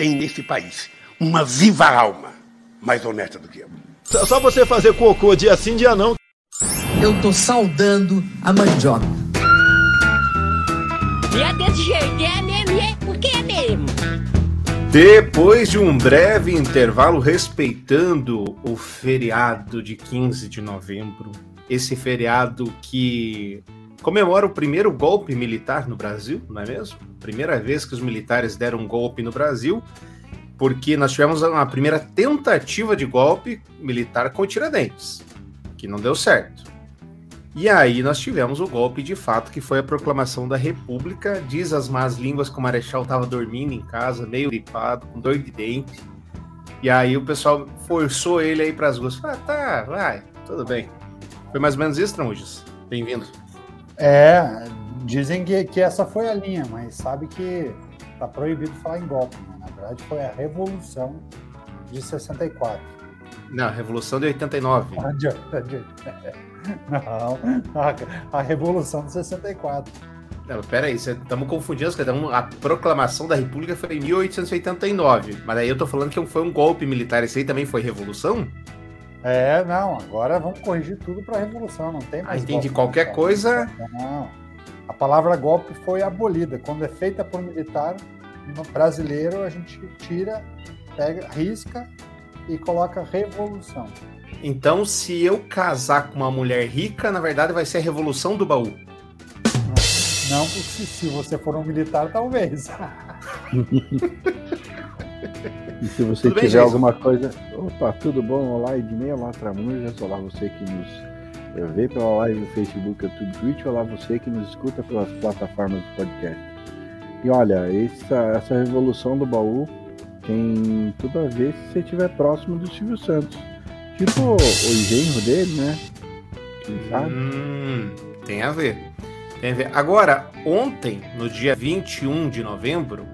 tem nesse país uma viva alma mais honesta do que eu. Só você fazer cocô dia sim, dia não. Eu tô saudando a mandioca. E é desse jeito, é mesmo, é porque é mesmo. Depois de um breve intervalo respeitando o feriado de 15 de novembro, esse feriado que comemora o primeiro golpe militar no Brasil, não é mesmo? Primeira vez que os militares deram um golpe no Brasil, porque nós tivemos uma primeira tentativa de golpe militar com o Tiradentes, que não deu certo. E aí nós tivemos o golpe de fato, que foi a proclamação da República. Diz as más línguas que o Marechal estava dormindo em casa, meio gripado, com dor de dente. E aí o pessoal forçou ele aí para as ruas. Ah, tá, vai, tudo bem. Foi mais ou menos isso, Tramujas? Bem-vindo. É, dizem que, que essa foi a linha, mas sabe que tá proibido falar em golpe. Né? Na verdade, foi a Revolução de 64. Não, a Revolução de 89. Não, a, a Revolução de 64. Não, peraí, estamos confundindo as coisas. A proclamação da República foi em 1889. Mas aí eu tô falando que foi um golpe militar. Esse aí também foi revolução? É, não, agora vamos corrigir tudo para revolução, não tem Ah, mais. entendi. golpe Qualquer militar. coisa. Não. A palavra golpe foi abolida. Quando é feita por militar, no brasileiro a gente tira, pega, risca e coloca revolução. Então, se eu casar com uma mulher rica, na verdade vai ser a revolução do baú. Não, porque se, se você for um militar, talvez. E se você Tudo bem, tiver Jason? alguma coisa. Opa, tudo bom? Olá, Ednei, olá, Tramujas, olá você que nos eh, vê pela live no Facebook, YouTube, Twitch, olá você que nos escuta pelas plataformas do podcast. E olha, essa, essa revolução do baú tem tudo a ver se você estiver próximo do Silvio Santos. Tipo o genro dele, né? Quem sabe? Hum, tem a ver. Tem a ver. Agora, ontem, no dia 21 de novembro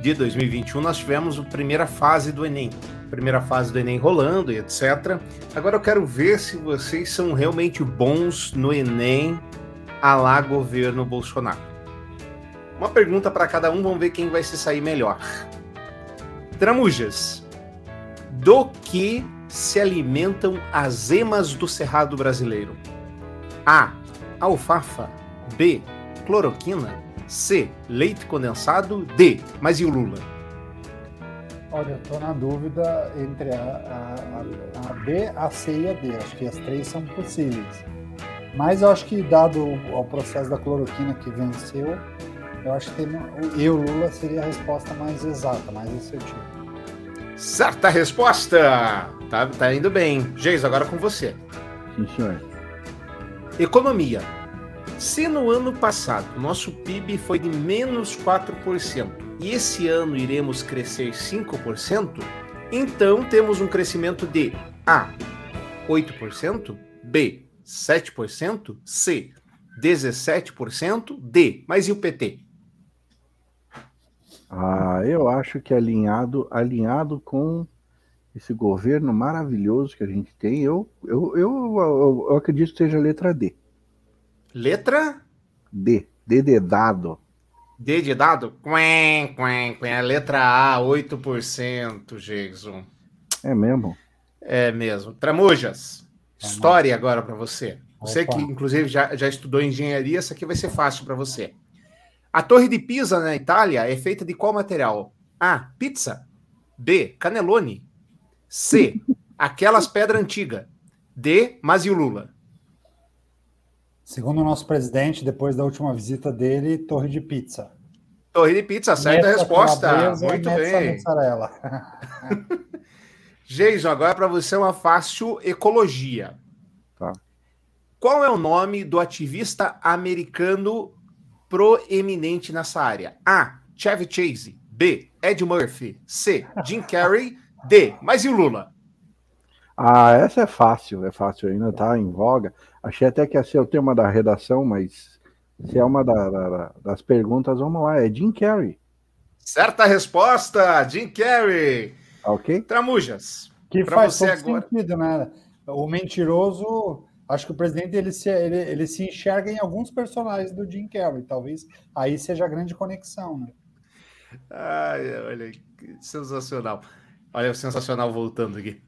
de 2021, nós tivemos a primeira fase do Enem. Primeira fase do Enem rolando e etc. Agora eu quero ver se vocês são realmente bons no Enem a lá governo Bolsonaro. Uma pergunta para cada um, vamos ver quem vai se sair melhor. Tramujas, do que se alimentam as emas do cerrado brasileiro? A. Alfafa. B. Cloroquina. C. Leite condensado. D. Mas e o Lula? Olha, eu tô na dúvida entre a, a, a- a B, a C e a D. Acho que as três são possíveis. Mas eu acho que, dado o, processo da cloroquina que venceu, eu acho que e o Lula seria a resposta mais exata, mais assertiva. Certa resposta! Tá, tá indo bem. Geis, agora com você. Sim, senhor. Economia. Se no ano passado nosso PIB foi de menos 4% e esse ano iremos crescer 5%, então temos um crescimento de A. 8%, B. 7%, C. 17%, D. Mas e o PT? Ah, eu acho que alinhado, alinhado com esse governo maravilhoso que a gente tem, eu, eu, eu, eu, eu acredito que seja a letra D. Letra D. D de dado. D de dado? Quen, quen, quen. A letra A, 8%, Jason. É mesmo? É mesmo. Tramujas, história agora para você. Você Opa. que, inclusive, já, já estudou engenharia, isso aqui vai ser fácil para você. A Torre de Pisa, na Itália, é feita de qual material? A. Pizza. B. Canelone. C. Aquelas pedras antigas. D. Mas e o Lula? Segundo o nosso presidente, depois da última visita dele, torre de pizza. Torre de Pizza, certa resposta. Muito bem. Jason, agora para você é uma fácil ecologia. Tá. Qual é o nome do ativista americano proeminente nessa área? A. Chevy Chase. B. Ed Murphy. C. Jim Carrey. D. Mas e o Lula? Ah, essa é fácil, é fácil, ainda tá em voga. Achei até que ia ser o tema da redação, mas se é uma da- da- da- das perguntas, vamos lá, é Jim Carrey, Certa resposta, Jim Carrey. tá ok? Tramujas. Que Pra faz você todo agora. sentido, né? O mentiroso, acho que o presidente ele se, ele, ele se enxerga em alguns personagens do Jim Carrey, talvez aí seja a grande conexão, né? Ai, olha, que sensacional. Olha, sensacional voltando aqui.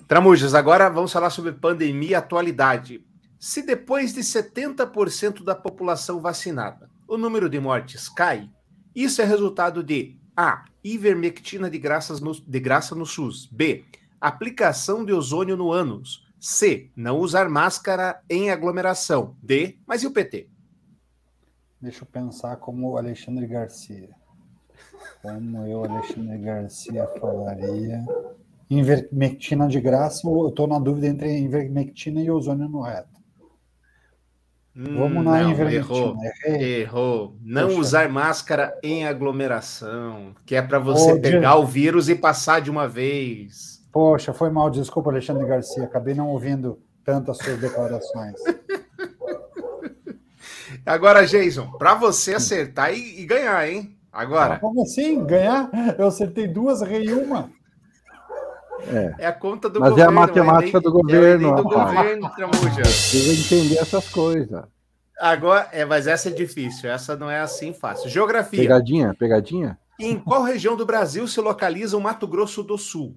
Tramujas, agora vamos falar sobre pandemia e atualidade. Se depois de 70% da população vacinada, o número de mortes cai, isso é resultado de A. Ivermectina de, graças no, de graça no SUS. B. Aplicação de ozônio no ânus. C. Não usar máscara em aglomeração. D. Mas e o PT? Deixa eu pensar como Alexandre Garcia. Como eu, Alexandre Garcia, falaria. Invermectina de graça, eu estou na dúvida entre invermectina e ozônio no reto. Vamos na Não, invermectina. Errou. Errei. Errou. Não Poxa. usar máscara em aglomeração, que é para você Ô, pegar Diego. o vírus e passar de uma vez. Poxa, foi mal, desculpa, Alexandre Garcia. Acabei não ouvindo tantas suas declarações. Agora, Jason, para você acertar e, e ganhar, hein? Agora, Como assim? Ganhar? Eu acertei duas, errei uma. É, é a conta do Mas é a governo. matemática Enem- do governo, É do rapaz. governo, Tramuja. precisa entender essas coisas. Agora, é, mas essa é difícil. Essa não é assim fácil. Geografia. Pegadinha, pegadinha? Em qual região do Brasil se localiza o Mato Grosso do Sul?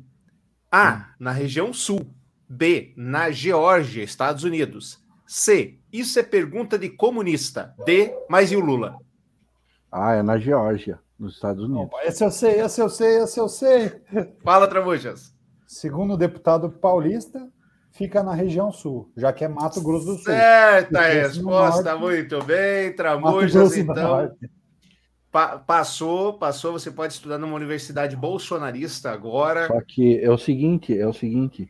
A. Na região sul. B. Na Geórgia, Estados Unidos. C. Isso é pergunta de comunista. D. Mas e o Lula? Ah, é na Geórgia, nos Estados Unidos. Opa, esse eu sei, esse eu sei, esse eu sei. Fala, Tramujas. Segundo o deputado paulista, fica na região sul, já que é Mato Grosso do Sul. Certa resposta, no norte- muito bem, Tramujas. Então, pa- passou, passou. Você pode estudar numa universidade bolsonarista agora. Só que é o seguinte, é o seguinte.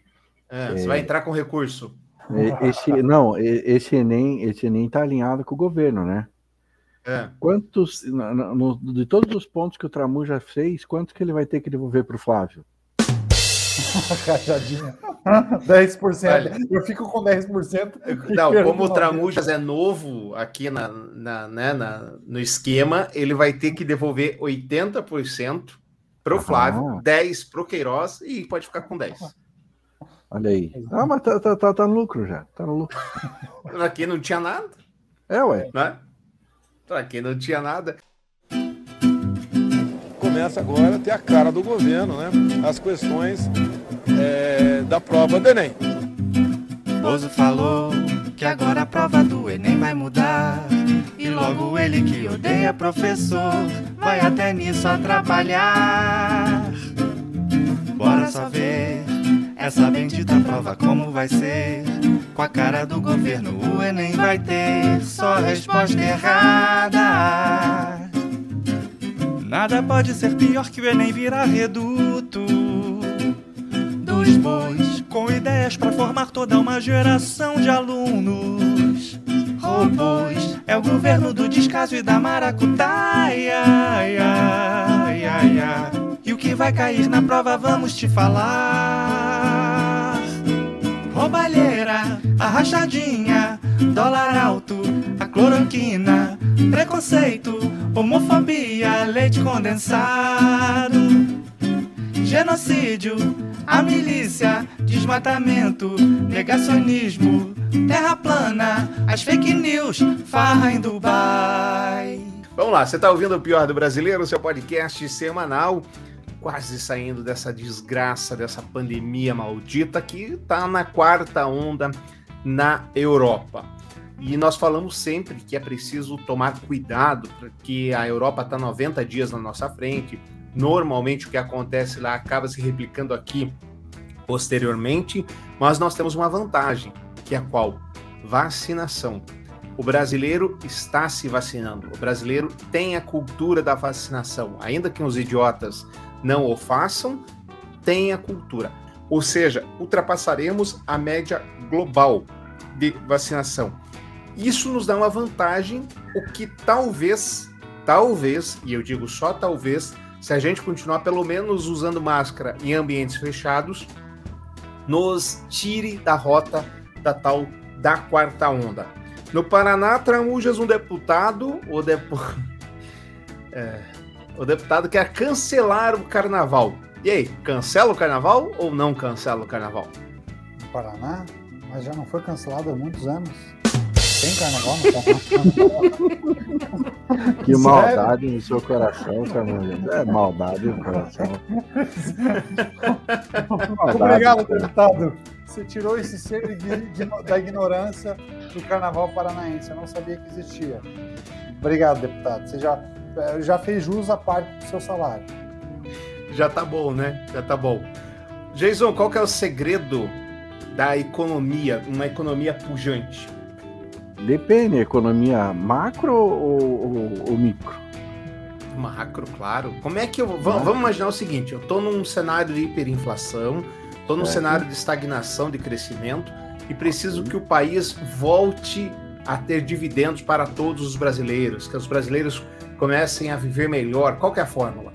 É, Você vai entrar com recurso. e- Esse, não, esse Enem, esse Enem tá alinhado com o governo, né? É. Quantos, na- no- de todos os pontos que o Tramu já fez, quantos que ele vai ter que devolver para o Flávio? Rachadinha. 10%. Olha. Eu fico com 10%. e Não, como o 90%. Tramujas é novo aqui na, na- né, na- no esquema, ele vai ter que devolver 80% para o Ah. Flávio, 10% para o Queiroz e pode ficar com 10%. Olha aí. Ah, mas tá, tá, tá, tá no lucro já. Tá no lucro. Aqui não tinha nada, É, ué. né? Aqui não tinha nada. Começa agora a ter a cara do governo, né? As questões é, da prova do Enem. Bozo falou que agora a prova do Enem vai mudar. E logo ele que odeia professor vai até nisso atrapalhar. Bora só ver essa bendita prova como vai ser. Com a cara do governo o Enem vai ter só resposta errada. Nada pode ser pior que o Enem virar reduto bois, com ideias para formar toda uma geração de alunos. Robôs, é o governo do descaso e da maracutaia. Ai, ai, ai, ai. E o que vai cair na prova, vamos te falar. Roubalheira, a rachadinha, dólar alto, a cloroquina, preconceito, homofobia, leite condensado genocídio, a milícia, desmatamento, negacionismo, terra plana, as fake news, farra em Dubai. Vamos lá, você está ouvindo o Pior do Brasileiro, seu podcast semanal, quase saindo dessa desgraça, dessa pandemia maldita que está na quarta onda na Europa. E nós falamos sempre que é preciso tomar cuidado, porque a Europa está 90 dias na nossa frente. Normalmente o que acontece lá acaba se replicando aqui posteriormente, mas nós temos uma vantagem, que é qual? Vacinação. O brasileiro está se vacinando. O brasileiro tem a cultura da vacinação. Ainda que os idiotas não o façam, tem a cultura. Ou seja, ultrapassaremos a média global de vacinação. Isso nos dá uma vantagem, o que talvez, talvez, e eu digo só talvez, se a gente continuar pelo menos usando máscara em ambientes fechados, nos tire da rota da tal da quarta onda. No Paraná, Tramujas, um deputado, o, depo... é, o deputado quer cancelar o carnaval. E aí, cancela o carnaval ou não cancela o carnaval? No Paraná, mas já não foi cancelado há muitos anos. Tem carnaval no carnaval? Que maldade no seu coração, Samuel. É maldade no coração. Maldade. Obrigado, deputado. Você tirou esse ser de- de- da ignorância do carnaval paranaense. Eu não sabia que existia. Obrigado, deputado. Você já, eh, já fez jus à parte do seu salário. Já tá bom, né? Já tá bom. Jason, qual que é o segredo da economia, uma economia pujante? Depende, economia macro ou, ou- ou micro? Macro, claro. Como é que eu. Vamos, vamos imaginar o seguinte: eu tô num cenário de hiperinflação, tô num cenário de estagnação, de crescimento, e preciso que o país volte a ter dividendos para todos os brasileiros, que os brasileiros comecem a viver melhor. Qual que é a fórmula?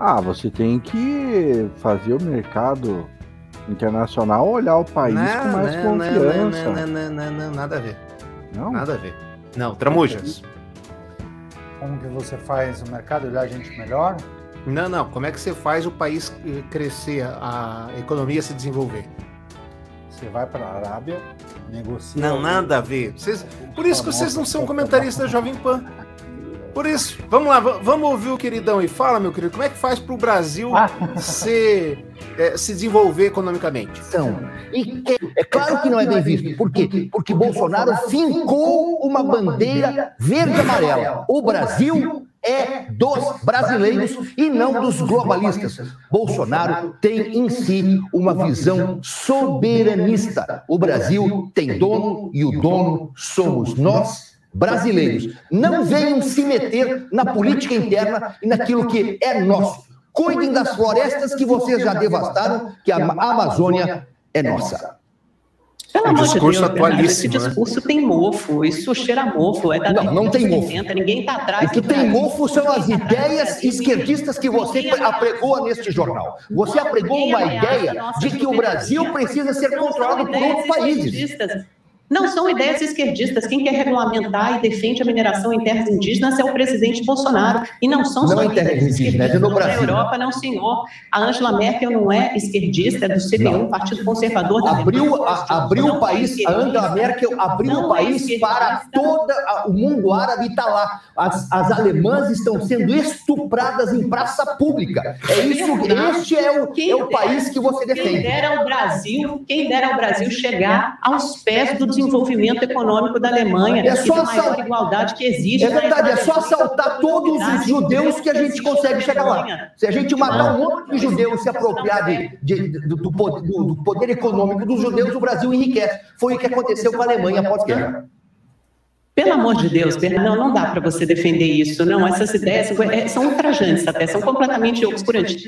Ah, você tem que fazer o mercado internacional olhar o país com mais não, confiança. Não, não, não, não, não, nada a ver. Não? Nada a ver. Não, Tramujas. Como que você faz o mercado olhar a gente melhor? Não, não. Como é que você faz o país eh, crescer, a economia se desenvolver? Você vai para a Arábia, negocia. Não, nada a ver. Vocês- por isso que vocês não são comentaristas da Jovem Pan. Por isso, vamos lá, va- vamos ouvir o queridão e fala, meu querido, como é que faz para o Brasil se, eh, se desenvolver economicamente? São. E é, é claro que não é bem visto. Por quê? Porque Bolsonaro fincou uma bandeira verde e amarela. O Brasil é dos brasileiros e não dos globalistas. Bolsonaro tem em si uma visão soberanista. O Brasil tem dono e o dono somos nós. Brasileiros, não venham se meter na política interna e naquilo que é nosso. Cuidem das florestas que vocês já devastaram, que a Amazônia é nossa. Pelo Um amor de Deus, Bernardo, esse né? discurso tem mofo, isso cheira mofo. É da Não, não tem mofo. Ninguém tá atrás. O que tem mofo são as ideias esquerdistas que você apregoa neste jornal. Você apregou uma ideia de que o Brasil precisa ser controlado por outros países. Não são ideias esquerdistas. Quem quer regulamentar e defende a mineração em terras indígenas é o presidente Bolsonaro. E não são Não só em terras indígenas, é Na Brasil. Europa, não, senhor. A Angela Merkel não é esquerdista, é do CDU, Partido Conservador da Abriu, a- abriu o país, a Angela Merkel abriu o Não é país esquerdista. para todo o mundo árabe está lá. As, as alemãs estão sendo estupradas em praça pública. É isso, este é o, é o país que você Quem defende. dera ao Brasil, quem dera ao Brasil chegar aos pés do desenvolvimento econômico da Alemanha É só maior igualdade que existe. É verdade, é só assaltar todos os judeus que a gente consegue chegar lá. Se a gente matar um monte de judeus e se apropriar de- de- do, do do- poder econômico dos judeus, o Brasil enriquece. Foi o que aconteceu com a Alemanha após a guerra. Pelo amor de Deus, não, não dá para você defender isso. Não, essas ideias são- é, são ultrajantes até, são completamente obscurantes.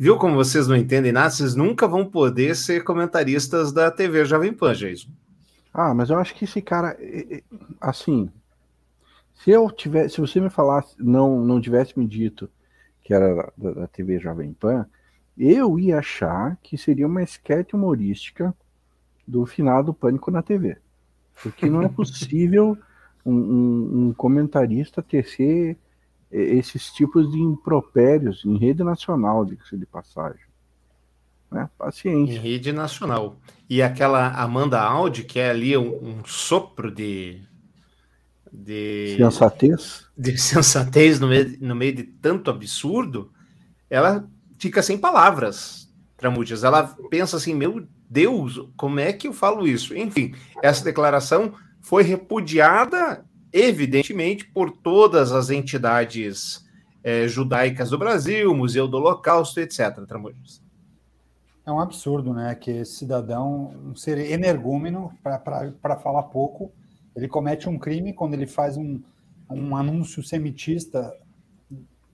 Viu como vocês não entendem nada? Vocês nunca vão poder ser comentaristas da TV Jovem Pan, Jason. Ah, mas eu acho que esse cara, assim, se eu tivesse, se você me falasse, não, não tivesse me dito que era da, da TV Jovem Pan, eu ia achar que seria uma esquete humorística do finado Pânico na TV. Porque não é possível um, um- um comentarista tecer esses tipos de impropérios em rede nacional, diga-se de passagem. Né? Em Paciência. rede nacional. E aquela Amanda Audi, que é ali um, um sopro de. de Sensatez. de sensatez no meio, no meio de tanto absurdo, ela fica sem palavras, Tramujas. Ela pensa assim, meu Deus, como é que eu falo isso? Enfim, essa declaração foi repudiada, evidentemente, por todas as entidades eh, judaicas do Brasil, Museu do Holocausto, etc. Tramujas. É um absurdo, né? Que esse cidadão, um ser energúmeno, para falar pouco, ele comete um crime quando ele faz um, um anúncio semitista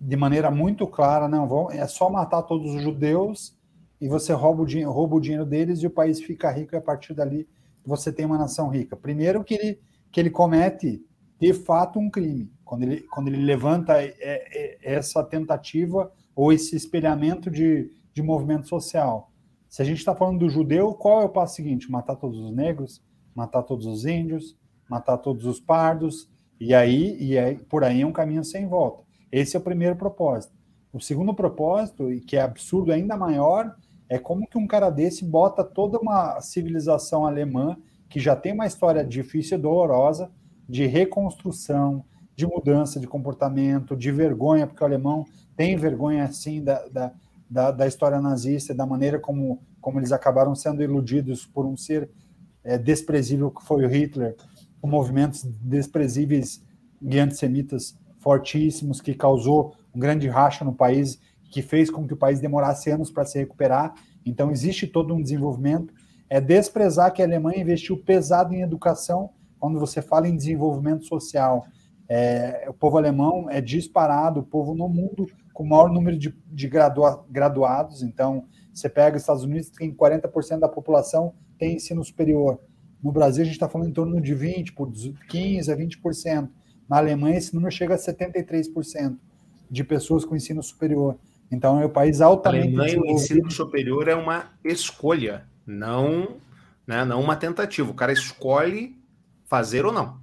de maneira muito clara, não, vão, é só matar todos os judeus e você rouba o, dinheiro, rouba o dinheiro deles e o país fica rico e a partir dali você tem uma nação rica. Primeiro que ele, que ele comete, de fato, um crime. Quando ele, quando ele levanta é, é, essa tentativa ou esse espelhamento de, de movimento social. Se a gente está falando do judeu, qual é o passo seguinte? Matar todos os negros, matar todos os índios, matar todos os pardos, e aí, e aí por aí é um caminho sem volta. Esse é o primeiro propósito. O segundo propósito, e que é absurdo ainda maior, é como que um cara desse bota toda uma civilização alemã que já tem uma história difícil e dolorosa de reconstrução, de mudança de comportamento, de vergonha, porque o alemão tem vergonha, assim, da, da, da, da história nazista, da maneira como, como eles acabaram sendo iludidos por um ser é, desprezível que foi o Hitler, com movimentos desprezíveis e antissemitas fortíssimos, que causou um grande racha no país, que fez com que o país demorasse anos para se recuperar. Então, existe todo um desenvolvimento. É desprezar que a Alemanha investiu pesado em educação, quando você fala em desenvolvimento social. É, o povo alemão é disparado, o povo no mundo com o maior número de, de gradua, graduados. Então, você pega os Estados Unidos, tem 40% da população tem ensino superior. No Brasil, a gente está falando em torno de 20%, por 15% a 20%. Na Alemanha, esse número chega a 73% de pessoas com ensino superior. Então, é um país altamente Alemanha, o ensino superior é uma escolha, não, né, não uma tentativa. O cara escolhe fazer ou não.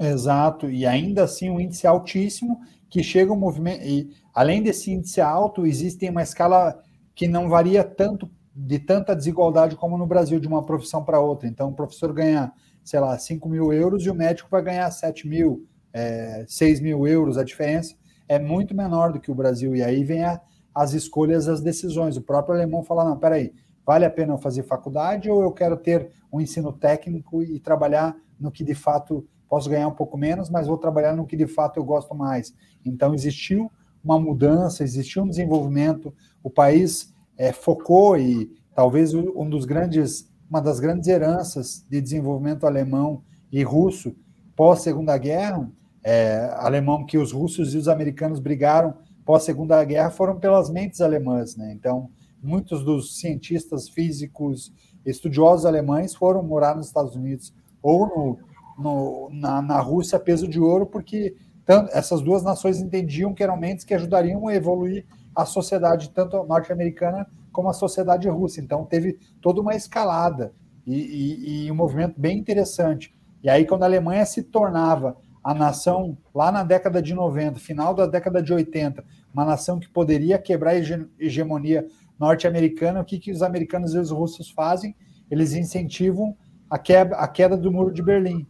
Exato, e ainda assim um índice altíssimo que chega um movimento. E além desse índice alto, existe uma escala que não varia tanto de tanta desigualdade como no Brasil, de uma profissão para outra. Então, o professor ganha, sei lá, 5 mil euros e o médico vai ganhar 7 mil, é, 6 mil euros. A diferença é muito menor do que o Brasil. E aí vem a, as escolhas, as decisões. O próprio alemão fala: não, peraí, vale a pena eu fazer faculdade ou eu quero ter um ensino técnico e trabalhar no que de fato posso ganhar um pouco menos, mas vou trabalhar no que de fato eu gosto mais. Então, existiu uma mudança, existiu um desenvolvimento, o país é, focou e talvez um dos grandes, uma das grandes heranças de desenvolvimento alemão e russo pós Segunda Guerra, é, alemão que os russos e os americanos brigaram pós Segunda Guerra foram pelas mentes alemãs, né? Então muitos dos cientistas físicos, estudiosos alemães foram morar nos Estados Unidos ou no, no, na, na Rússia peso de ouro, porque tanto, essas duas nações entendiam que eram mentes que ajudariam a evoluir a sociedade, tanto norte-americana como a sociedade russa. Então, teve toda uma escalada e, e, e, um movimento bem interessante. E aí, quando a Alemanha se tornava a nação, lá na década de 90, final da década de 80, uma nação que poderia quebrar a hegemonia norte-americana, o que, que os americanos e os russos fazem? Eles incentivam a queda, a queda do Muro de Berlim.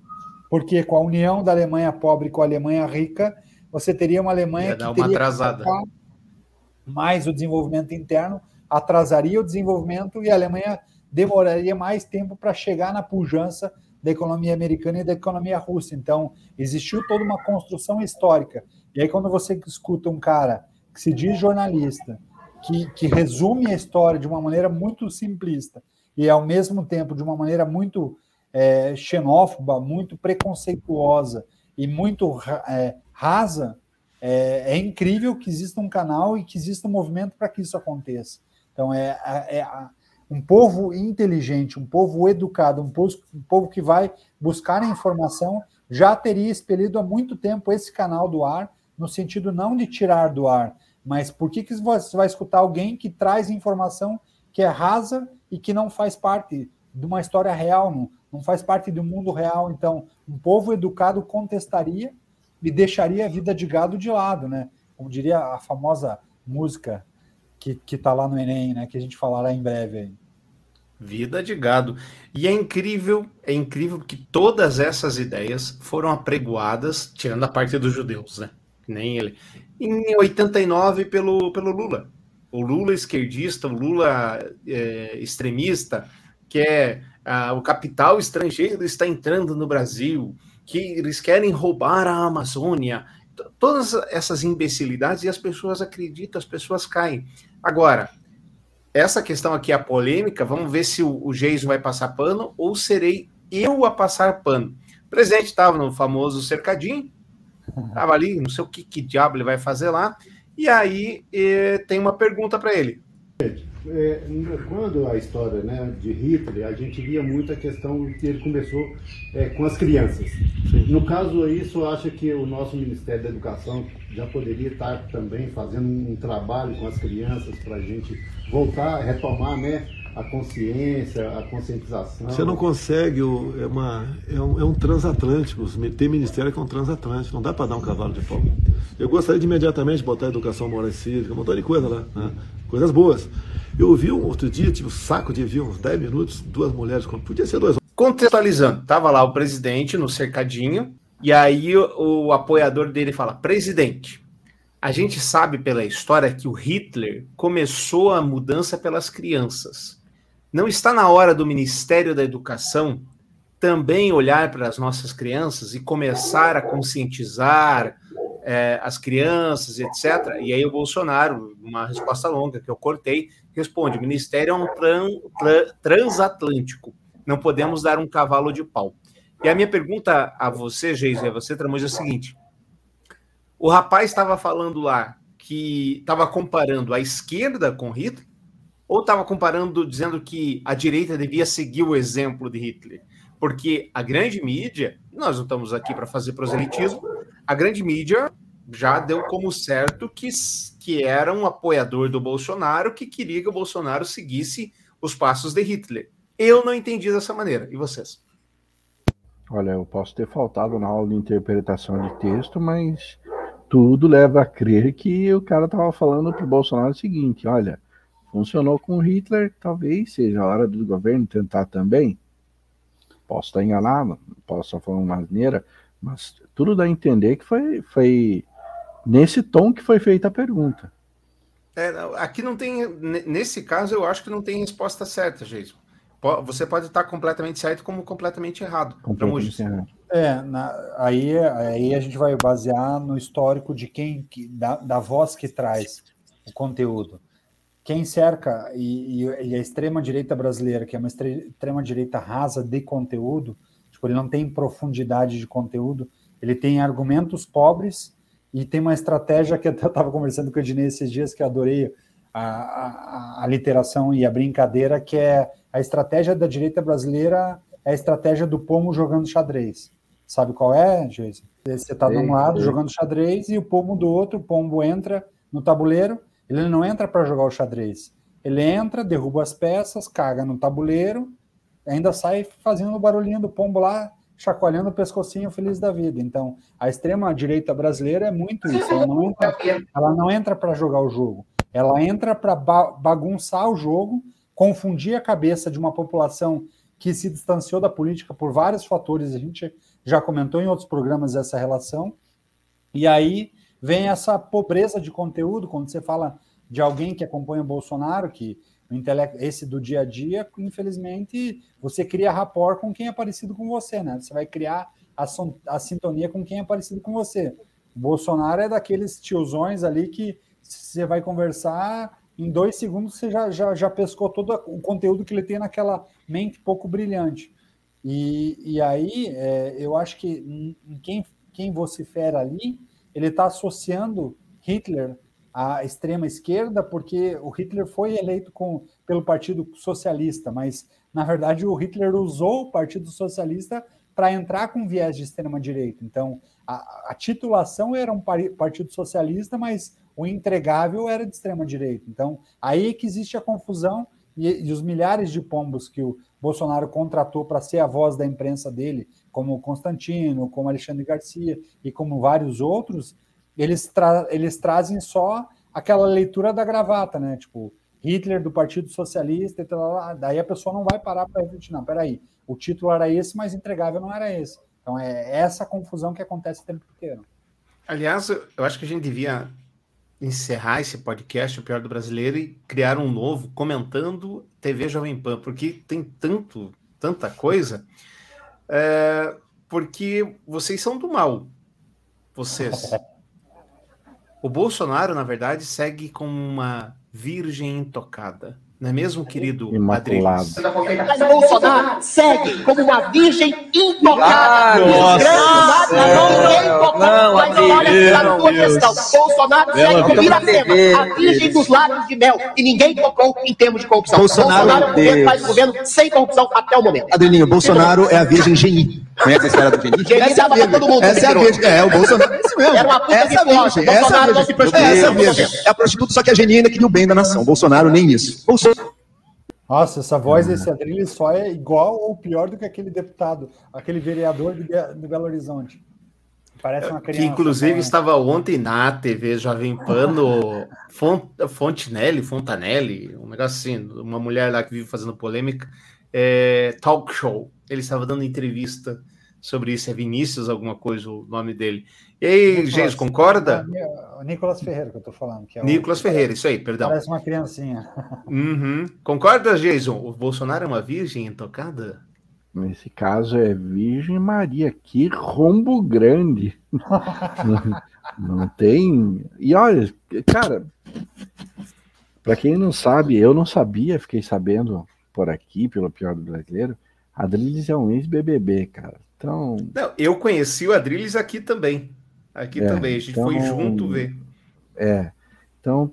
Porque com a união da Alemanha pobre com a Alemanha rica, você teria uma Alemanha Ia que teria atrasada mais o desenvolvimento interno, atrasaria o desenvolvimento e a Alemanha demoraria mais tempo para chegar na pujança da economia americana e da economia russa. Então, existiu toda uma construção histórica. E aí, quando você escuta um cara que se diz jornalista, que, que resume a história de uma maneira muito simplista e, ao mesmo tempo, de uma maneira muito é, xenófoba, muito preconceituosa e muito é, rasa, é, é, incrível que exista um canal e que exista um movimento para que isso aconteça. Então, é, é, um povo inteligente, um povo educado, um povo, um povo que vai buscar a informação, já teria expelido há muito tempo esse canal do ar, no sentido não de tirar do ar, mas por que, que você vai escutar alguém que traz informação que é rasa e que não faz parte de uma história real, não, não faz parte do mundo real? Então, um povo educado contestaria e deixaria a vida de gado de lado, né? Como diria a famosa música que, que tá lá no Enem, né? Que a gente falará em breve aí. Vida de gado. E é incrível, é incrível que todas essas ideias foram apregoadas, tirando a parte dos judeus, né? Nem ele. Em 89 pelo, pelo Lula. O Lula esquerdista, o Lula é, extremista, que é o capital estrangeiro está entrando no Brasil, que eles querem roubar a Amazônia, todas essas imbecilidades e as pessoas acreditam, as pessoas caem. Agora, essa questão aqui, a polêmica, vamos ver se o, o vai passar pano ou serei eu a passar pano. O presidente estava no famoso cercadinho, estava ali, não sei o que, que diabo ele vai fazer lá, e aí eh, tem uma pergunta para ele. É, quando a história né, de Hitler, a gente via muito a questão que ele começou é, com as crianças. Sim. No caso aí, você acha que o nosso Ministério da Educação já poderia estar também fazendo um trabalho com as crianças para a gente voltar, retomar né, a consciência, a conscientização? Você não consegue, é, uma, é, um, é um transatlântico, ter ministério que é um transatlântico, não dá para dar um cavalo de pau. Eu gostaria de imediatamente botar educação moral e cívica, um montão de coisa lá, né? coisas boas. Eu ouvi um outro dia, tive o saco de ver uns 10 minutos, duas mulheres, podia ser dois Contextualizando, tava lá o presidente no cercadinho, e aí o, o apoiador dele fala: presidente, a gente sabe pela história que o Hitler começou a mudança pelas crianças. Não está na hora do Ministério da Educação também olhar para as nossas crianças e começar a conscientizar é, as crianças, etc. E aí o Bolsonaro, uma resposta longa que eu cortei, responde: o Ministério é um tran, transatlântico. Não podemos dar um cavalo de pau. E a minha pergunta a você, Geise, a você, Tramujo, é o seguinte: o rapaz estava falando lá que estava comparando a esquerda com Hitler, ou estava comparando, dizendo que a direita devia seguir o exemplo de Hitler? Porque a grande mídia, nós não estamos aqui para fazer proselitismo, a grande mídia já deu como certo que, que era um apoiador do Bolsonaro que queria que o Bolsonaro seguisse os passos de Hitler. Eu não entendi dessa maneira. E vocês? Olha, eu posso ter faltado na aula de interpretação de texto, mas tudo leva a crer que o cara estava falando para o Bolsonaro o seguinte: olha, funcionou com Hitler, talvez seja a hora do governo tentar também. Posso estar enganado, posso estar falando uma maneira, mas tudo dá a entender que foi, foi nesse tom que foi feita a pergunta. É, aqui não tem, nesse caso, eu acho que não tem resposta certa, Jason. Você pode estar completamente certo como completamente errado. Completamente errado. É, na, aí, aí a gente vai basear no histórico de quem, que, da, da voz que traz o conteúdo. Quem cerca, e, e a extrema-direita brasileira, que é uma extrema-direita rasa de conteúdo, tipo, ele não tem profundidade de conteúdo, ele tem argumentos pobres e tem uma estratégia que eu estava conversando com o Ednei esses dias, que eu adorei a, a, a literação e a brincadeira, que é a estratégia da direita brasileira é a estratégia do pomo jogando xadrez. Sabe qual é, Geise? Você está de um lado jogando xadrez e o pomo do outro, o pombo entra no tabuleiro, ele não entra para jogar o xadrez. Ele entra, derruba as peças, caga no tabuleiro, ainda sai fazendo o barulhinho do pombo lá, chacoalhando o pescocinho feliz da vida. Então, a extrema direita brasileira é muito isso. Ela não entra, ela não entra para jogar o jogo. Ela entra para bagunçar o jogo confundir a cabeça de uma população que se distanciou da política por vários fatores, a gente já comentou em outros programas essa relação, e aí vem essa pobreza de conteúdo, quando você fala de alguém que acompanha o Bolsonaro, que o intelecto, esse do dia a dia, infelizmente, você cria rapport com quem é parecido com você, né? Você vai criar a, a sintonia com quem é parecido com você. O Bolsonaro é daqueles tiozões ali que você vai conversar, em dois segundos você já, já, já pescou todo o conteúdo que ele tem naquela mente pouco brilhante. E, e aí é, eu acho que quem, quem vocifera ali, ele está associando Hitler à extrema esquerda, porque o Hitler foi eleito com, pelo Partido Socialista, mas na verdade o Hitler usou o Partido Socialista para entrar com viés de extrema direita. Então a, a titulação era um Partido Socialista, mas o entregável era de extrema direita. Então, aí que existe a confusão e, e os milhares de pombos que o Bolsonaro contratou para ser a voz da imprensa dele, como Constantino, como Alexandre Garcia e como vários outros, eles, tra eles trazem só aquela leitura da gravata, né? Tipo, Hitler do Partido Socialista e tal, daí a pessoa não vai parar para refletir, não, peraí, o título era esse, mas entregável não era esse. Então é essa confusão que acontece o tempo inteiro. Aliás, eu acho que a gente devia encerrar esse podcast, o pior do brasileiro, e criar um novo comentando TV Jovem Pan, porque tem tanto, tanta coisa, é, porque vocês são do mal. Vocês. O Bolsonaro, na verdade, segue como uma virgem intocada. Não é mesmo, querido Imaculado. Mas Bolsonaro segue como uma virgem intocada. Nossa, não é intocada. Mas olha a tua questão. Bolsonaro segue como Iracema, a virgem dos lábios de mel. E ninguém tocou em termos de corrupção. Bolsonaro, Bolsonaro faz o governo sem corrupção até o momento. Adrilinho, Bolsonaro é a virgem geni. Conhece a história do geni? Geni essa é a todo mundo. Essa é a virgem. É, o Bolsonaro é mesmo. Era uma puta essa que foge. virgem. Essa Bolsonaro não se virgem. prostitui. Essa virgem. É a prostituta, só que a genina queria o bem da nação. Bolsonaro nem isso. Bolsonaro Nossa, essa voz desse Adrilho só é igual ou pior do que aquele deputado, aquele vereador de, de Belo Horizonte. Parece uma criança. Que inclusive né? estava ontem na TV Jovem Pan, no Font, Fontinelli, Fontanelli, um negócio assim, uma mulher lá que vive fazendo polêmica, é, talk show. Ele estava dando entrevista sobre isso. É Vinícius, alguma coisa, o nome dele. E aí, Geis, concorda? O Nicolas Ferreira que eu tô falando. Que é Nicolas o... Ferreira, isso aí, perdão. Parece uma criancinha. Uhum. Concorda, Jason? O Bolsonaro é uma virgem intocada? Nesse caso é Virgem Maria, que rombo grande. não, não tem. E olha, cara, para quem não sabe, eu não sabia, fiquei sabendo por aqui, pelo pior do brasileiro, Adriles é um ex-BBB, cara. Então. Não, eu conheci o Adriles aqui também. Aqui é, também, a gente então, foi junto ver. É. Então,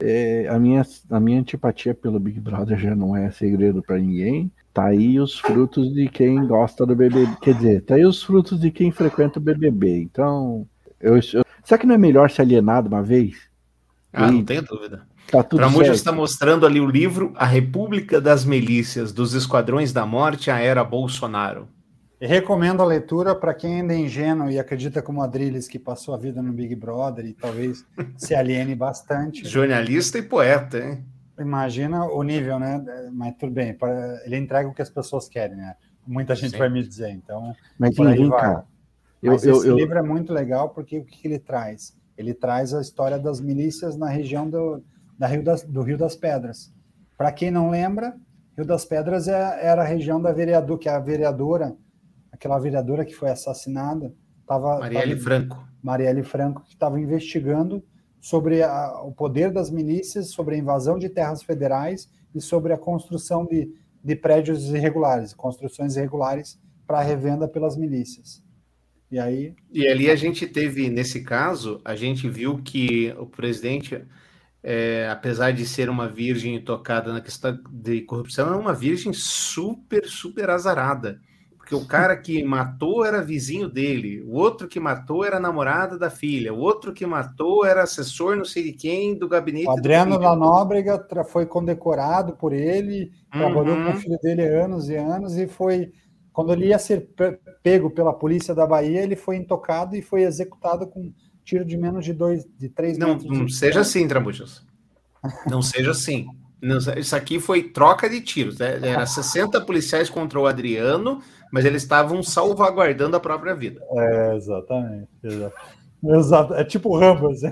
é, a, minha, a minha antipatia pelo Big Brother já não é segredo para ninguém. Tá aí os frutos de quem gosta do BBB. Quer dizer, tá aí os frutos de quem frequenta o BBB. Então, eu, eu será que não é melhor se alienar de uma vez? Ah, e, não tenho dúvida. Tá Tramuja está mostrando ali o livro A República das Milícias, dos Esquadrões da Morte à Era Bolsonaro. E recomendo a leitura para quem ainda é ingênuo e acredita como Adriles, que passou a vida no Big Brother e talvez se aliene bastante. Jornalista e poeta, hein? Imagina o nível, né? Mas tudo bem, ele entrega o que as pessoas querem, né? Muita gente Sim. vai me dizer, então. Mas aí vai. Eu, Mas eu, esse eu, livro é muito legal porque o que ele traz? Ele traz a história das milícias na região do, da Rio das, do Rio das Pedras. Para quem não lembra, Rio das Pedras é, era a região da vereadora, que a vereadora, aquela vereadora que foi assassinada, estava. Marielle tava, Franco. Marielle Franco, que estava investigando sobre a, o poder das milícias, sobre a invasão de terras federais e sobre a construção de, de prédios irregulares, construções irregulares para revenda pelas milícias. E aí. E ali a gente teve, nesse caso, a gente viu que o presidente, é, apesar de ser uma virgem tocada na questão de corrupção, é uma virgem super, super azarada. Porque o cara que matou era vizinho dele, o outro que matou era namorada da filha, o outro que matou era assessor não sei de quem do gabinete. O Adriano da Nóbrega foi condecorado por ele, uhum. trabalhou com o filho dele anos e anos e foi quando ele ia ser pego pela polícia da Bahia, ele foi intocado e foi executado com tiro de menos de dois, de três não, metros. Não seja assim, Trabuchas. Não seja assim. Isso aqui foi troca de tiros. Né? Era 60 policiais contra o Adriano mas eles estavam salvaguardando a própria vida. É, exatamente. Exato. É tipo Rambo. Assim.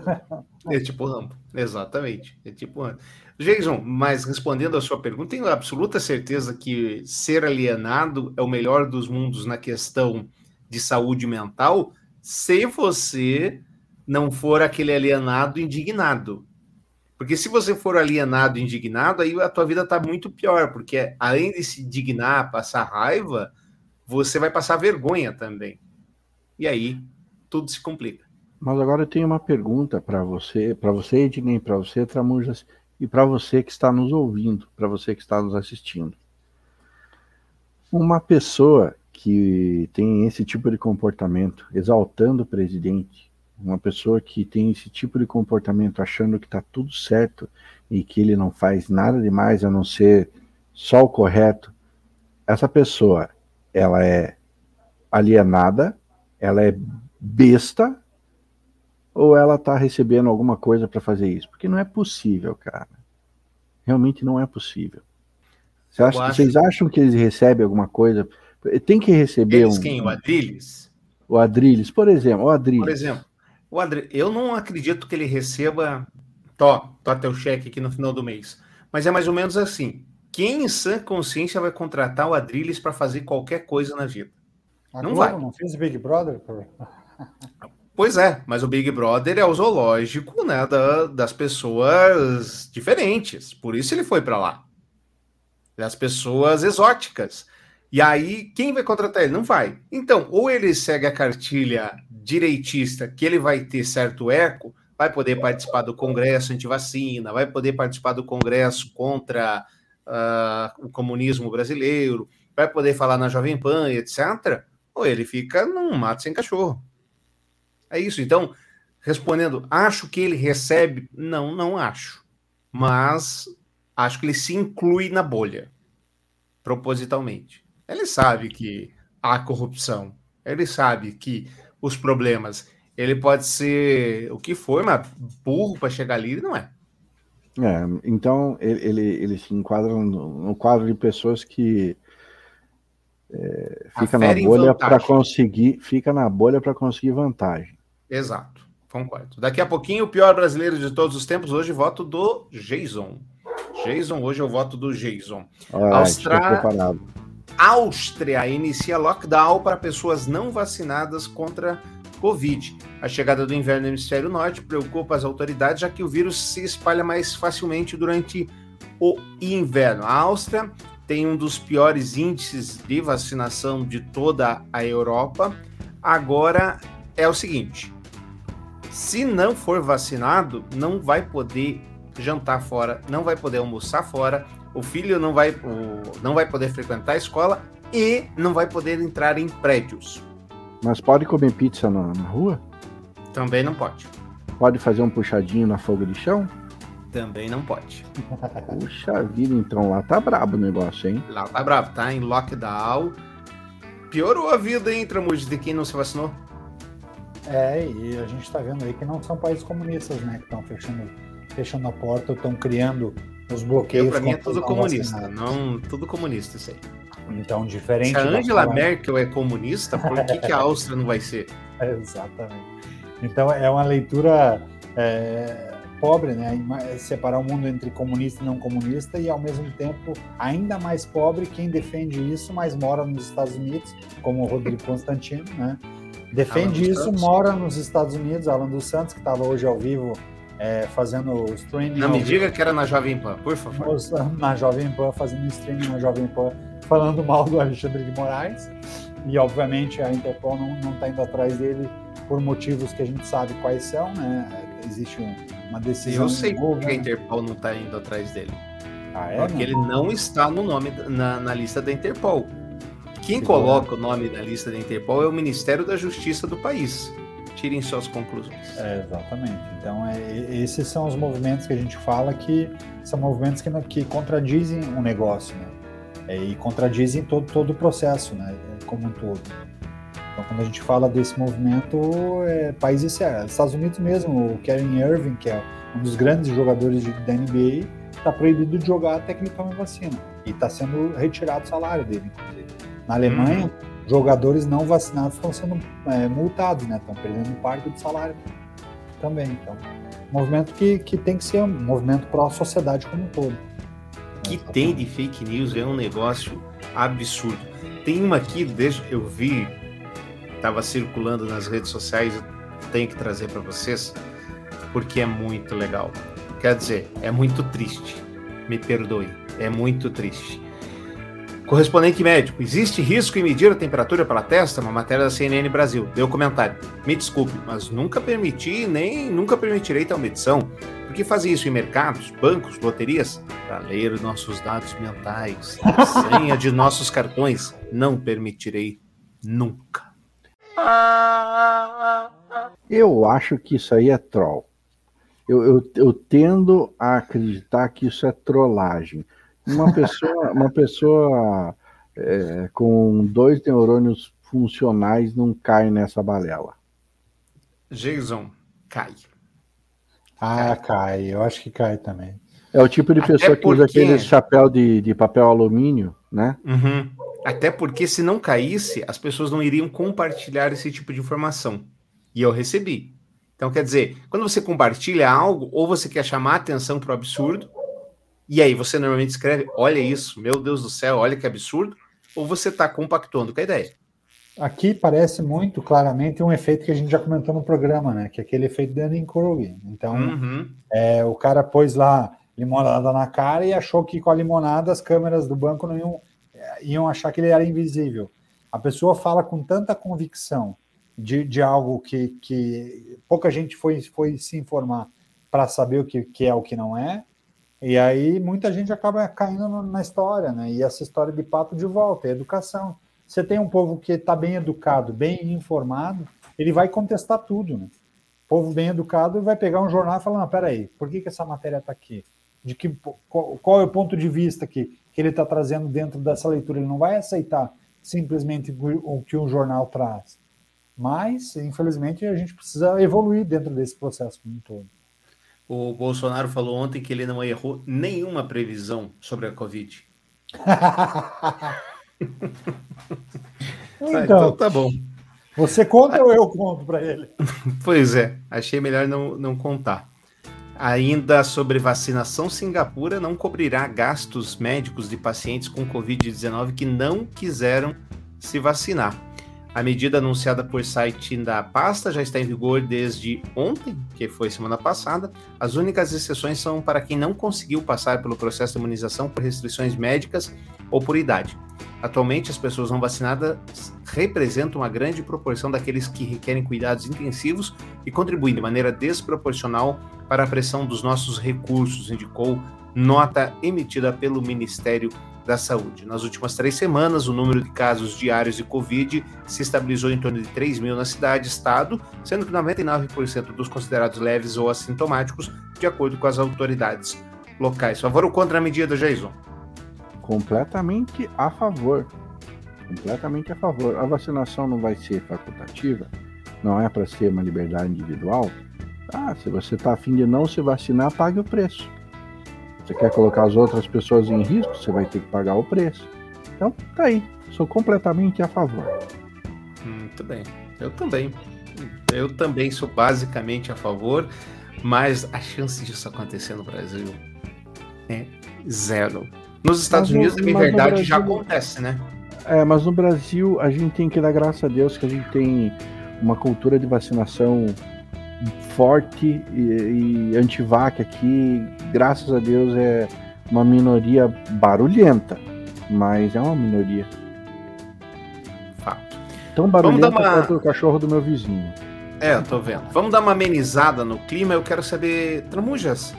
É tipo Rambo, exatamente. É tipo Rambo. Jason, mas respondendo a sua pergunta, tenho absoluta certeza que ser alienado é o melhor dos mundos na questão de saúde mental, se você não for aquele alienado indignado. Porque se você for alienado indignado, aí a tua vida está muito pior, porque além de se indignar, passar raiva, você vai passar vergonha também. E aí tudo se complica. Mas agora eu tenho uma pergunta para você, para você, Ednei, para você, Tramujas, e para você que está nos ouvindo, para você que está nos assistindo. Uma pessoa que tem esse tipo de comportamento, exaltando o presidente, uma pessoa que tem esse tipo de comportamento achando que está tudo certo e que ele não faz nada demais a não ser só o correto, essa pessoa, ela é alienada, ela é besta, ou ela está recebendo alguma coisa para fazer isso? Porque não é possível, cara. Realmente não é possível. Você acha, acho... Vocês acham que eles recebem alguma coisa? Tem que receber eles um. Quem? O Adriles? O Adriles, por exemplo. O Adriles. Por exemplo, o Adriles, eu não acredito que ele receba. Tó, tó teu cheque aqui no final do mês. Mas é mais ou menos assim. Quem em sã consciência vai contratar o Adrilles para fazer qualquer coisa na vida? A não Globo vai. Não fez Big Brother? Pois é, mas o Big Brother é o zoológico né, da, das pessoas diferentes. Por isso ele foi para lá. Das pessoas exóticas. E aí, quem vai contratar ele? Não vai. Então, ou ele segue a cartilha direitista, que ele vai ter certo eco, vai poder participar do congresso anti-vacina, vai poder participar do congresso contra uh, o comunismo brasileiro, vai poder falar na Jovem Pan, etc., ou ele fica num mato sem cachorro. É isso. Então, respondendo, acho que ele recebe? Não, não acho. Mas acho que ele se inclui na bolha, propositalmente. Ele sabe que há corrupção, ele sabe que os problemas. Ele pode ser o que for, mas burro para chegar ali, ele não é. É, então ele, ele, ele se enquadra no, no, quadro de pessoas que é, fica na bolha para conseguir, fica na bolha para conseguir vantagem. Exato, concordo. Daqui a pouquinho, o pior brasileiro de todos os tempos, hoje voto do Jason. Jason, hoje eu voto do Jason. Ah, Austrália, Áustria inicia lockdown para pessoas não vacinadas contra Covid. A chegada do inverno no hemisfério norte preocupa as autoridades, já que o vírus se espalha mais facilmente durante o inverno. A Áustria tem um dos piores índices de vacinação de toda a Europa. Agora é o seguinte: se não for vacinado, não vai poder jantar fora, não vai poder almoçar fora, o filho não vai, o, não vai poder frequentar a escola e não vai poder entrar em prédios. Mas pode comer pizza na, na rua? Também não pode. Pode fazer um puxadinho na folga de chão? Também não pode. Puxa vida, então lá tá brabo o negócio, hein? Lá tá brabo, tá em lockdown. Piorou a vida, hein, Tramude, de quem não se vacinou? É, e a gente tá vendo aí que não são países comunistas, né, que estão fechando, fechando a porta, estão criando os bloqueios. Para mim é tudo comunista, não tudo comunista isso aí. Então, diferente. Se a Angela Merkel é comunista, por que, que a Áustria não vai ser? Exatamente. Então, é uma leitura é, pobre, né? Separar o mundo entre comunista e não comunista, e ao mesmo tempo, ainda mais pobre quem defende isso, mas mora nos Estados Unidos, como o Rodrigo Constantino, né? Defende isso, mora nos Estados Unidos, Alan dos Santos, que estava hoje ao vivo é, fazendo o streaming. Não me diga que era na Jovem Pan, por favor. Na Jovem Pan, fazendo streaming na Jovem Pan, falando mal do Alexandre de Moraes. E, obviamente, a Interpol não está indo atrás dele por motivos que a gente sabe quais são, né? Existe uma decisão. Eu sei por que a Interpol não está indo atrás dele. Ah, é, Porque ele não está no nome na, na lista da Interpol. Quem coloca o nome na lista da Interpol é o Ministério da Justiça do país tirem suas conclusões. É, exatamente. Então, é, esses são os movimentos que a gente fala que são movimentos que, que contradizem o negócio, né? É, e contradizem todo, todo o processo, né? Como um todo. Então, quando a gente fala desse movimento, é, países Estados Unidos mesmo, o Kevin Irving, que é um dos grandes jogadores de, da NBA, está proibido de jogar até que ele tome vacina. E está sendo retirado o salário dele, inclusive. Na Alemanha, hum jogadores não vacinados estão sendo é, multados, né? Estão perdendo parte do salário também. Então, movimento que, que tem que ser um movimento a sociedade como um todo. Que tem de fake news é um negócio absurdo. Tem uma aqui, desde eu vi, estava circulando nas redes sociais, eu tenho que trazer para vocês, porque é muito legal. Quer dizer, é muito triste. Me perdoe, é muito triste. Correspondente médico, existe risco em medir a temperatura pela testa? Uma matéria da CNN Brasil. Deu comentário. Me desculpe, mas nunca permiti nem nunca permitirei tal medição. Por que fazer isso em mercados, bancos, loterias? Para ler nossos dados mentais, senha de nossos cartões. Não permitirei nunca. Eu acho que isso aí é troll. Eu, eu, eu tendo a acreditar que isso é trollagem uma pessoa, uma pessoa é, com dois neurônios funcionais não cai nessa balela. Jason, cai. Ah, cai. cai. Eu acho que cai também. É o tipo de pessoa porque... que usa aquele chapéu de, de papel alumínio, né? Uhum. Até porque se não caísse, as pessoas não iriam compartilhar esse tipo de informação. E eu recebi. Então, quer dizer, quando você compartilha algo, ou você quer chamar atenção para o absurdo, e aí você normalmente escreve, olha isso, meu Deus do céu, olha que absurdo, ou você está compactuando com a ideia? Aqui parece muito claramente um efeito que a gente já comentou no programa, né? Que é aquele efeito Dunning-Kruger. Então, uhum. é, o cara pôs lá limonada na cara e achou que com a limonada as câmeras do banco não iam, iam achar que ele era invisível. A pessoa fala com tanta convicção de, de algo que, que pouca gente foi, foi se informar para saber o que, que é o que não é, e aí muita gente acaba caindo na história, né? E essa história de papo de volta, é educação. Você tem um povo que está bem educado, bem informado, ele vai contestar tudo, né? Povo bem educado vai pegar um jornal e falar, não, peraí, por que, que essa matéria está aqui? De que, qual, qual, é o ponto de vista que, que ele está trazendo dentro dessa leitura? Ele não vai aceitar simplesmente o que um jornal traz. Mas, infelizmente, a gente precisa evoluir dentro desse processo como um todo. O Bolsonaro falou ontem que ele não errou nenhuma previsão sobre a Covid. Então, então tá bom. Você conta ou eu conto para ele? Pois é, achei melhor não, não contar. Ainda sobre vacinação, Singapura não cobrirá gastos médicos de pacientes com Covid-19 que não quiseram se vacinar. A medida anunciada por site da pasta já está em vigor desde ontem, que foi semana passada. As únicas exceções são para quem não conseguiu passar pelo processo de imunização por restrições médicas ou por idade. Atualmente, as pessoas não vacinadas representam uma grande proporção daqueles que requerem cuidados intensivos e contribuem de maneira desproporcional para a pressão dos nossos recursos, indicou nota emitida pelo Ministério da Saúde. Nas últimas três semanas, o número de casos diários de Covid se estabilizou em torno de 3 mil na cidade estado, sendo que 99% dos considerados leves ou assintomáticos, de acordo com as autoridades locais. Favor ou contra a medida, Jason? completamente a favor. Completamente a favor. A vacinação não vai ser facultativa, não é para ser uma liberdade individual. Ah, se você está afim de não se vacinar, pague o preço. Você quer colocar as outras pessoas em risco, você vai ter que pagar o preço. Então, tá aí. Sou completamente a favor. Muito bem. Eu também. Eu também sou basicamente a favor, mas a chance disso acontecer no Brasil é zero. Nos Estados Mas Unidos, no verdade, já Brasil- acontece, né? É, mas no Brasil a gente tem que dar graças a Deus que a gente tem uma cultura de vacinação forte e, e anti-vac aqui. Graças a Deus é uma minoria barulhenta, mas é uma minoria. Fato. Tão barulhenta uma- quanto o cachorro do meu vizinho. É, eu tô vendo. Vamos dar uma amenizada no clima. Eu quero saber, Tramujas,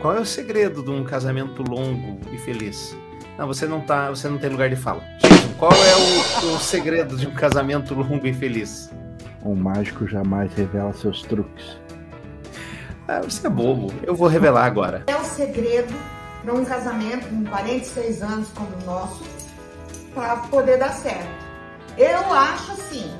qual é o segredo de um casamento longo e feliz? Não, você não tá, você não tem lugar de fala. Jason, qual é o, o segredo de um casamento longo e feliz? Um mágico jamais revela seus truques. Ah, você é bobo. Eu vou revelar agora. É o segredo para um casamento com 46 anos como o nosso, para poder dar certo. Eu acho assim,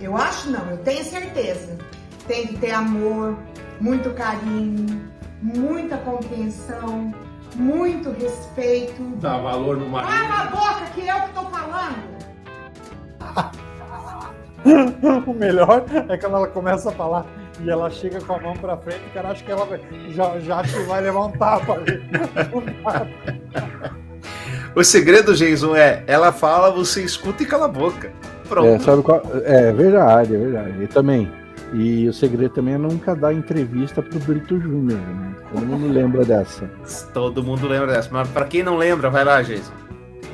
eu acho não, eu tenho certeza. Tem que ter amor, muito carinho, muita compreensão, muito respeito. Dá valor no marido. Cala a boca que eu que tô falando. o melhor é quando ela começa a falar e ela chega com a mão pra frente, o cara acha que ela vai, já, já acha que vai levar um tapa ali. O segredo, Jason, é ela fala, você escuta e cala a boca. Pronto. É, sabe qual? É verdade, é verdade. E também. E o segredo também é nunca dar entrevista pro Brito Júnior, né? Todo mundo lembra dessa. Todo mundo lembra dessa. Mas pra quem não lembra, vai lá, Jason.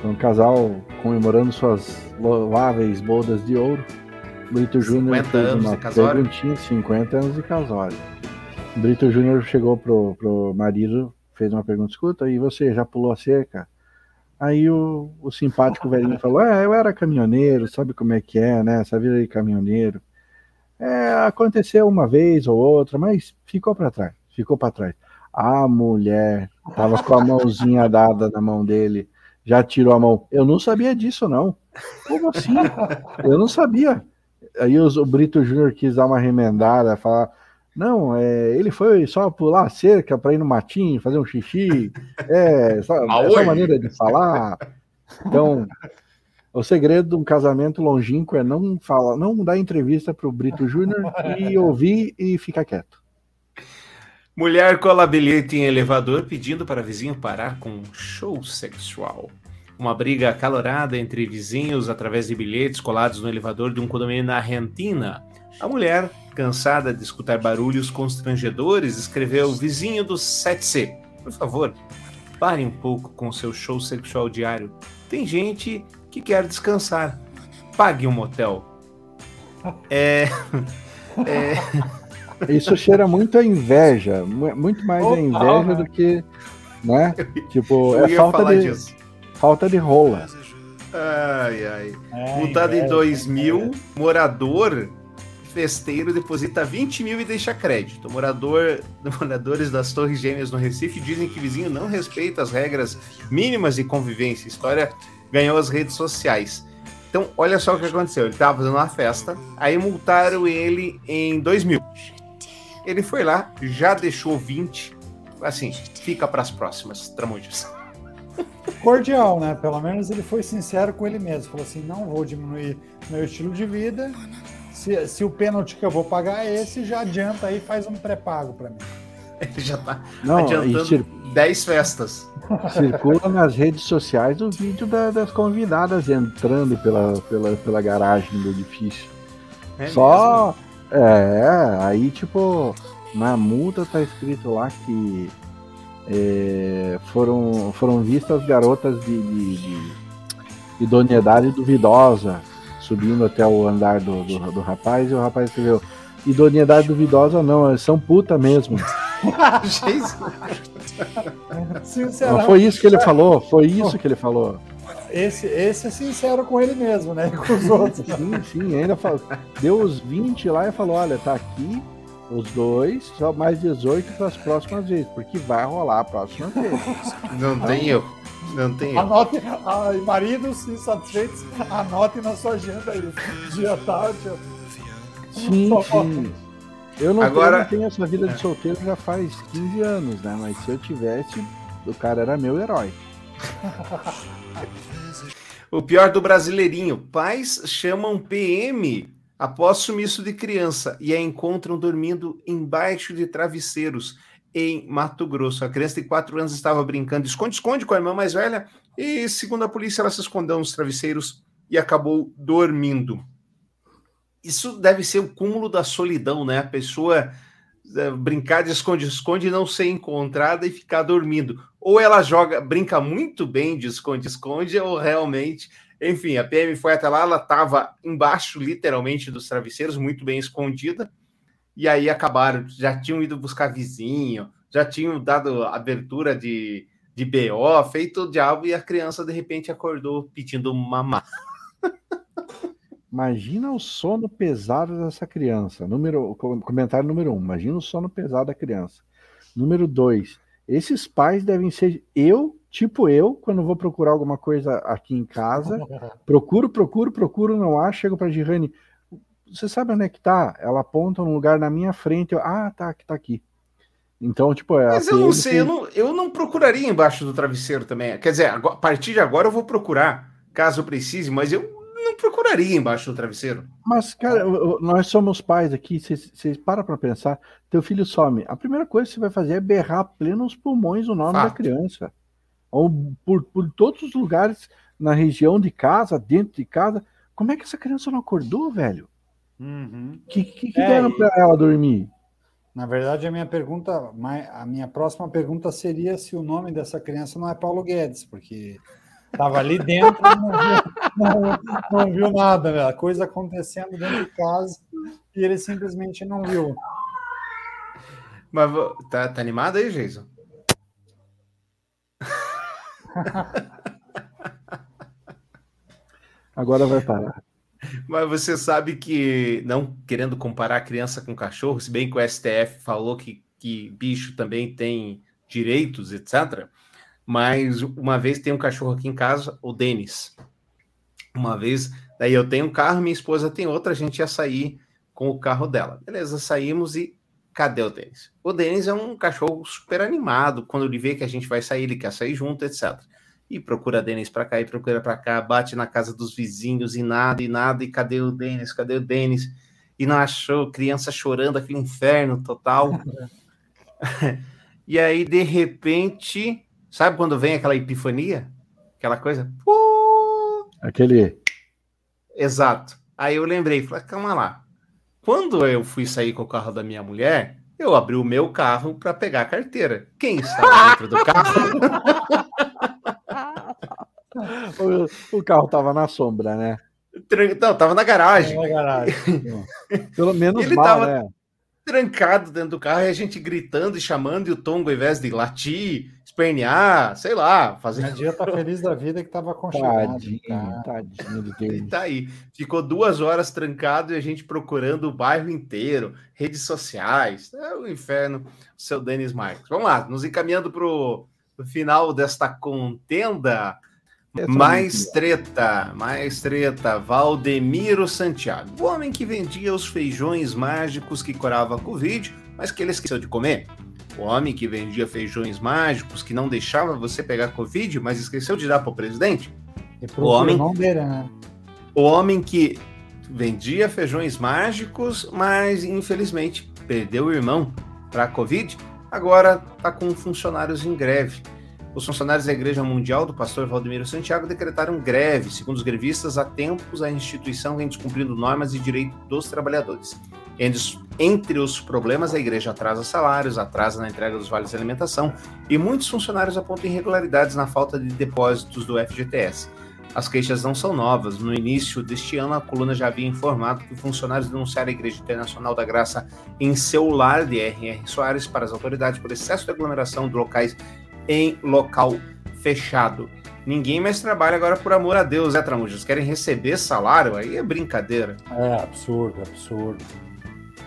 Um casal comemorando suas louváveis bodas de ouro. Brito Júnior 50 fez anos uma de casório. perguntinha, 50 anos de casório. Brito Júnior chegou pro, pro marido, fez uma pergunta, escuta, e você já pulou a cerca? Aí o, o simpático velhinho falou, é, eu era caminhoneiro, sabe como é que é, né? Essa vida de caminhoneiro. É, aconteceu uma vez ou outra, mas ficou para trás, ficou para trás. A mulher tava com a mãozinha dada na mão dele, já tirou a mão. Eu não sabia disso, não. Como assim? Eu não sabia. Aí os- o Brito Júnior quis dar uma remendada, falar. Não, é, ele foi só pular a cerca para ir no matinho, fazer um xixi. É, só, essa maneira de falar. Então, o segredo de um casamento longínquo é não falar, não dar entrevista pro Brito Júnior e ouvir e ficar quieto. Mulher cola bilhete em elevador pedindo para vizinho parar com um show sexual. Uma briga acalorada entre vizinhos através de bilhetes colados no elevador de um condomínio na Argentina. A mulher, cansada de escutar barulhos constrangedores, escreveu: Vizinho do 7C, por favor, pare um pouco com seu show sexual diário. Tem gente que quer descansar. Pague um motel. É. é... Isso cheira muito a inveja, mu- muito mais a Total, inveja né? do que, né? Tipo, é falta de disso. Falta de rola. Ai, ai. Multado em inveja, 2000, morador festeiro deposita 20 mil e deixa crédito. Morador, moradores das Torres Gêmeas no Recife dizem que vizinho não respeita as regras mínimas de convivência. História ganhou as redes sociais. Então, olha só o que aconteceu. Ele estava fazendo uma festa, aí multaram ele em 2 mil. Ele foi lá, já deixou 20. Assim, fica para as próximas, Tramujas. Cordial, né? Pelo menos ele foi sincero com ele mesmo. Falou assim: não vou diminuir meu estilo de vida. Se, se o pênalti que eu vou pagar é esse, já adianta aí, faz um pré-pago para mim. Ele já tá Não, adiantando cir- 10 festas. Circula nas redes sociais o vídeo da- das convidadas entrando pela, pela, pela garagem do edifício. É Só. É, aí tipo, na multa tá escrito lá que é, foram, foram vistas garotas de, de, de idoneidade duvidosa subindo até o andar do, do, do rapaz e o rapaz escreveu. Idoneidade duvidosa não, são puta mesmo. Não, foi isso que ele falou, foi isso que ele falou. Esse, esse é sincero com ele mesmo, né? E com os outros. Sim, sim, ainda falou, deu os 20 lá e falou: olha, tá aqui os dois, só mais 18 para as próximas vezes, porque vai rolar a próxima vez. Não tem erro. Não tem. Anote, ai, maridos insatisfeitos, anotem na sua agenda aí. Dia tal, dia. Sim, sim. Eu não, Agora- eu não tenho essa vida de solteiro já faz 15 anos, né? Mas se eu tivesse, o cara era meu herói. O pior do brasileirinho: pais chamam PM após sumiço de criança e a encontram dormindo embaixo de travesseiros em Mato Grosso. A criança de 4 anos estava brincando de esconde-esconde com a irmã mais velha e, segundo a polícia, ela se escondeu nos travesseiros e acabou dormindo. Isso deve ser o cúmulo da solidão, né? A pessoa eh, brincar de esconde-esconde e não ser encontrada e ficar dormindo. Ou ela joga, brinca muito bem de esconde-esconde, ou realmente. Enfim, a PM foi até lá, ela estava embaixo, literalmente, dos travesseiros, muito bem escondida. E aí acabaram, já tinham ido buscar vizinho, já tinham dado abertura de, de BO, feito o diabo, e a criança de repente acordou pedindo mamar. Imagina o sono pesado dessa criança. Número, com- comentário número um. Imagina o sono pesado da criança. Número dois. Esses pais devem ser eu, tipo eu, quando vou procurar alguma coisa aqui em casa. Procuro, procuro, procuro, não acho. Chego para Girane. Você sabe onde é que tá? Ela aponta um lugar na minha frente. Eu, ah, tá, que tá aqui. Então, tipo, é. Mas a eu não sei, tem- eu não, eu não procuraria embaixo do travesseiro também. Quer dizer, a partir de agora eu vou procurar, caso precise, mas eu não procuraria embaixo do travesseiro. Mas, cara, nós somos pais aqui, vocês param pra pensar, teu filho some. A primeira coisa que você vai fazer é berrar plenos pulmões o nome da Fato. criança. Ou por, por todos os lugares na região de casa, dentro de casa. Como é que essa criança não acordou, velho? Que que, que É, deram pra ela dormir? Na verdade, a minha pergunta, a minha próxima pergunta seria se o nome dessa criança não é Paulo Guedes, porque estava ali dentro e não viu, não- não viu nada, a coisa acontecendo dentro de casa e ele simplesmente não viu. Mas tá, tá animado aí, Jason? Agora vai parar. Mas você sabe que, não querendo comparar criança com cachorro, se bem que o STF falou que, que bicho também tem direitos, etc. Mas uma vez tem um cachorro aqui em casa, o Denis. Uma vez, daí eu tenho um carro, minha esposa tem outra, a gente ia sair com o carro dela. Beleza, saímos e cadê o Denis? O Denis é um cachorro super animado, quando ele vê que a gente vai sair, ele quer sair junto, etc. E procura Denis para cá e procura para cá, bate na casa dos vizinhos e nada, e nada, e cadê o Denis? Cadê o Denis? E não achou, criança chorando, aquele inferno total. e aí, de repente, sabe quando vem aquela epifania? Aquela coisa? Aquele. Exato. Aí eu lembrei, falei, calma lá. Quando eu fui sair com o carro da minha mulher, eu abri o meu carro para pegar a carteira. Quem estava dentro do carro? O, o carro tava na sombra, né? Não, tava na garagem. Na garagem. Pelo menos Ele mal, tava né? trancado dentro do carro e a gente gritando e chamando, e o Tongo, ao invés de latir, espernear, sei lá, fazer. Dia tá feliz da vida que tava aconchegado. Tadinho, cara. tadinho do Ele Denis. tá aí. Ficou duas horas trancado e a gente procurando o bairro inteiro, redes sociais. É o inferno, o seu Denis Marques. Vamos lá, nos encaminhando pro pro final desta contenda. Mais treta, mais treta. Valdemiro Santiago, o homem que vendia os feijões mágicos que curava a Covid, mas que ele esqueceu de comer. O homem que vendia feijões mágicos, que não deixava você pegar Covid, mas esqueceu de dar para o presidente? o homem, né? o homem que vendia feijões mágicos, mas infelizmente perdeu o irmão para a Covid, agora está com funcionários em greve. Os funcionários da Igreja Mundial do pastor Valdemiro Santiago decretaram greve. Segundo os grevistas, há tempos a instituição vem descumprindo normas e direitos dos trabalhadores. Entre os problemas, a igreja atrasa salários, atrasa na entrega dos vales de alimentação e muitos funcionários apontam irregularidades na falta de depósitos do FGTS. As queixas não são novas. No início deste ano, a coluna já havia informado que funcionários denunciaram a Igreja Internacional da Graça em seu lar de R.R. Soares para as autoridades por excesso de aglomeração de locais em local fechado. Ninguém mais trabalha agora por amor a Deus, é, Tramujas? Querem receber salário? Aí é brincadeira. É absurdo, absurdo.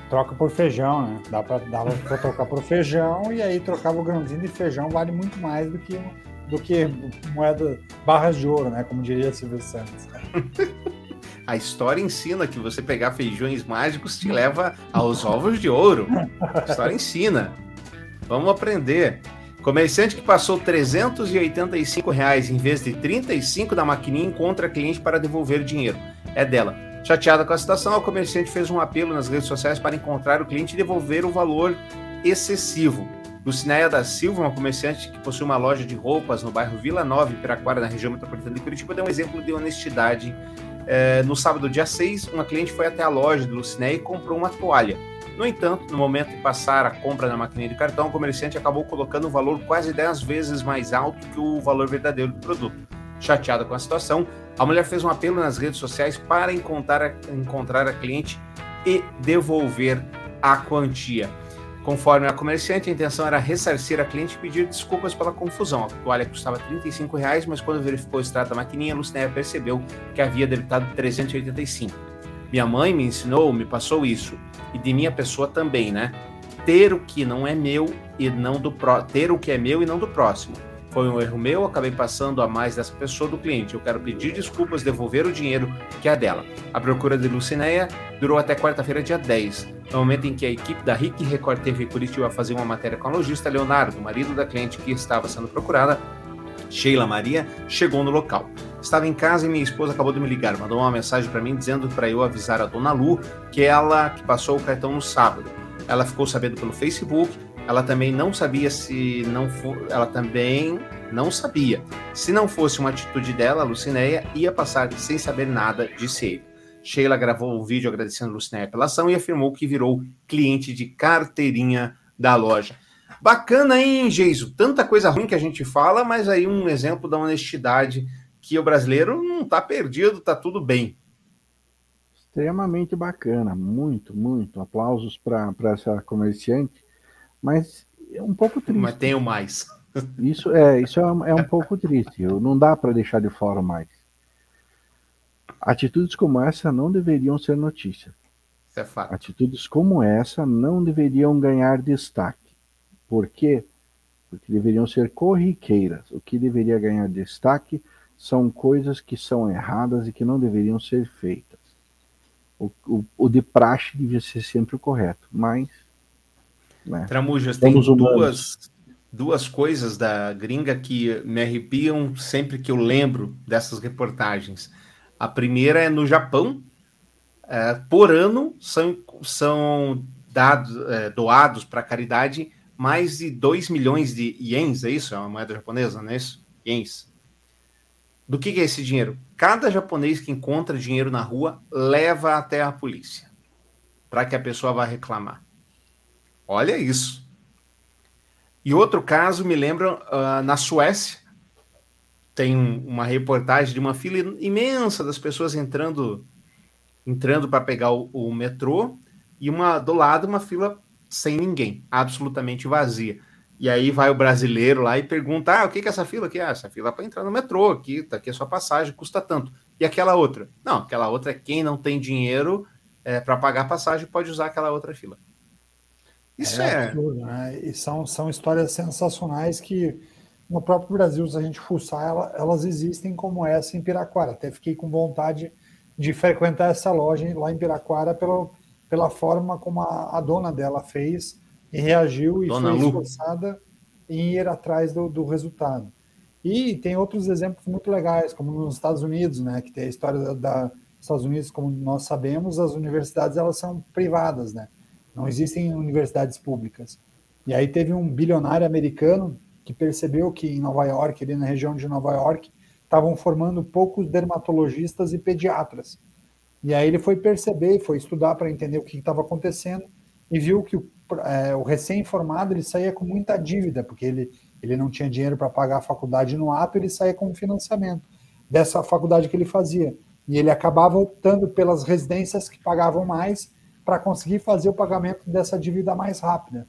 Troca por feijão, né? Dá pra, pra trocar por feijão e aí trocava o grãozinho de feijão vale muito mais do que do que moeda barras de ouro, né? Como diria Silvio Santos. A história ensina que você pegar feijões mágicos te leva aos ovos de ouro. A história ensina. Vamos aprender. Comerciante que passou 385 reais em vez de 35 da maquininha encontra cliente para devolver dinheiro. É dela. Chateada com a situação, a comerciante fez um apelo nas redes sociais para encontrar o cliente e devolver o valor excessivo. Lucinéia da Silva, uma comerciante que possui uma loja de roupas no bairro Vila Nova, Piraquara, na região metropolitana de Curitiba, deu um exemplo de honestidade. É, no sábado, dia 6, uma cliente foi até a loja de Lucinéia e comprou uma toalha. No entanto, no momento de passar a compra na maquininha de cartão, o comerciante acabou colocando um valor quase 10 vezes mais alto que o valor verdadeiro do produto. Chateada com a situação, a mulher fez um apelo nas redes sociais para encontrar a, encontrar a cliente e devolver a quantia. Conforme a comerciante, a intenção era ressarcir a cliente e pedir desculpas pela confusão. A toalha custava 35 reais, mas quando verificou o extrato da maquininha, Lucinéia percebeu que havia debitado 385. Minha mãe me ensinou, me passou isso, e de minha pessoa também, né? Ter o que não é meu e não do pró ter o que é meu e não do próximo. Foi um erro meu, acabei passando a mais dessa pessoa do cliente. Eu quero pedir desculpas, devolver o dinheiro que é dela. A procura de Lucinéia durou até quarta-feira, dia 10. No momento em que a equipe da RIC Record TV Curitiba fazia uma matéria com a lojista Leonardo, marido da cliente que estava sendo procurada, Sheila Maria, chegou no local. Estava em casa e minha esposa acabou de me ligar, mandou uma mensagem para mim dizendo para eu avisar a dona Lu que ela que passou o cartão no sábado. Ela ficou sabendo pelo Facebook ela também não sabia se não for, ela também não sabia. Se não fosse uma atitude dela, Lucinéia ia passar sem saber nada, disse ele. Sheila gravou um vídeo agradecendo Lucinéia pela ação e afirmou que virou cliente de carteirinha da loja. Bacana, hein, Geiso? Tanta coisa ruim que a gente fala, mas aí um exemplo da honestidade que o brasileiro não está perdido, está tudo bem. Extremamente bacana, muito, muito. Aplausos para essa comerciante mas é um pouco triste. Mas tenho mais. Isso é, isso é, um, é um pouco triste. Não dá para deixar de fora mais. Atitudes como essa não deveriam ser notícia. Isso é fato. Atitudes como essa não deveriam ganhar destaque. Por quê? Porque deveriam ser corriqueiras. O que deveria ganhar destaque são coisas que são erradas e que não deveriam ser feitas. O, o, o de praxe devia ser sempre o correto, mas né? Tramujas, tem duas, duas coisas da gringa que me arrepiam sempre que eu lembro dessas reportagens. A primeira é no Japão. É, por ano são, são dados, é, doados para caridade mais de 2 milhões de ienes, é isso? É uma moeda japonesa, não é isso? Ienes. Do que, que é esse dinheiro? Cada japonês que encontra dinheiro na rua leva até a polícia para que a pessoa vá reclamar. Olha isso. E outro caso me lembra uh, na Suécia. Tem uma reportagem de uma fila imensa das pessoas entrando entrando para pegar o, o, metrô e uma do lado uma fila sem ninguém, absolutamente vazia. E aí vai o brasileiro lá e pergunta: ah, o que, que é essa fila aqui? Ah, essa fila é para entrar no metrô aqui, tá aqui a sua passagem, custa tanto. E aquela outra? Não, aquela outra é quem não tem dinheiro é, para pagar a passagem pode usar aquela outra fila. Isso é. é... Absurdo, né? E são, são histórias sensacionais que no próprio Brasil, se a gente fuçar, elas existem como essa em Piraquara. Até fiquei com vontade de frequentar essa loja lá em Piraquara pela, pela forma como a, a dona dela fez e reagiu e Dona foi Lu. esforçada em ir atrás do, do resultado. E tem outros exemplos muito legais, como nos Estados Unidos, né, que tem a história da, da Estados Unidos, como nós sabemos, as universidades elas são privadas, né? Não existem universidades públicas. E aí teve um bilionário americano que percebeu que em Nova York, ali na região de Nova York, estavam formando poucos dermatologistas e pediatras. E aí ele foi perceber foi estudar para entender o que estava acontecendo e viu que o, é, o recém-formado ele saía com muita dívida, porque ele, ele não tinha dinheiro para pagar a faculdade no ato, ele saía com financiamento dessa faculdade que ele fazia. E ele acabava optando pelas residências que pagavam mais para conseguir fazer o pagamento dessa dívida mais rápida.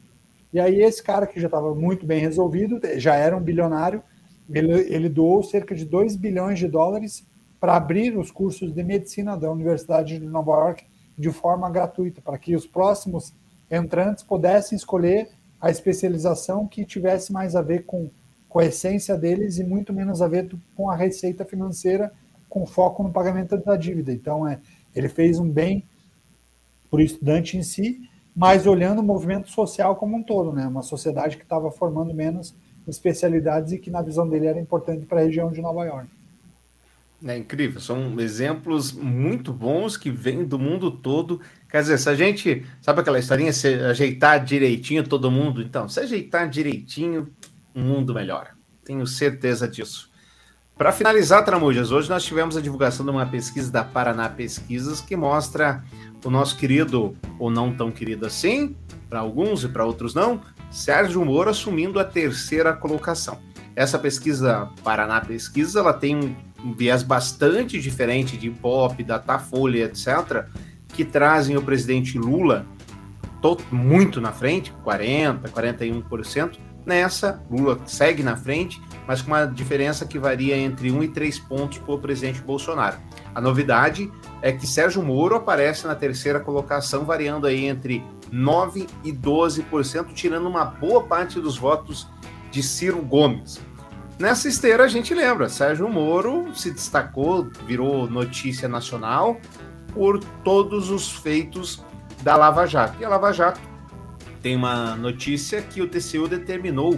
E aí esse cara que já estava muito bem resolvido, já era um bilionário, ele, ele doou cerca de 2 bilhões de dólares para abrir os cursos de medicina da Universidade de Nova York de forma gratuita, para que os próximos entrantes pudessem escolher a especialização que tivesse mais a ver com, com a essência deles e muito menos a ver com a receita financeira, com foco no pagamento da dívida. Então, é, ele fez um bem o estudante em si, mas olhando o movimento social como um todo, né? Uma sociedade que estava formando menos especialidades e que, na visão dele, era importante para a região de Nova York. É incrível, são exemplos muito bons que vêm do mundo todo. Quer dizer, se a gente, sabe aquela historinha, se ajeitar direitinho todo mundo, então, se ajeitar direitinho, o mundo melhora. Tenho certeza disso. Para finalizar, Tramujas, hoje nós tivemos a divulgação de uma pesquisa da Paraná Pesquisas que mostra o nosso querido, ou não tão querido assim, para alguns e para outros não, Sérgio Moro assumindo a terceira colocação. Essa pesquisa Paraná Pesquisas, ela tem um viés bastante diferente de Ibope, Datafolha, etc., que trazem o presidente Lula to- muito na frente, 40%, 41%. Nessa, Lula segue na frente, mas com uma diferença que varia entre 1 e 3 pontos o presidente Bolsonaro. A novidade é que Sérgio Moro aparece na terceira colocação, variando aí entre 9% e 12%, tirando uma boa parte dos votos de Ciro Gomes. Nessa esteira a gente lembra, Sérgio Moro se destacou, virou notícia nacional por todos os feitos da Lava Jato. E a Lava Jato tem uma notícia que o TCU determinou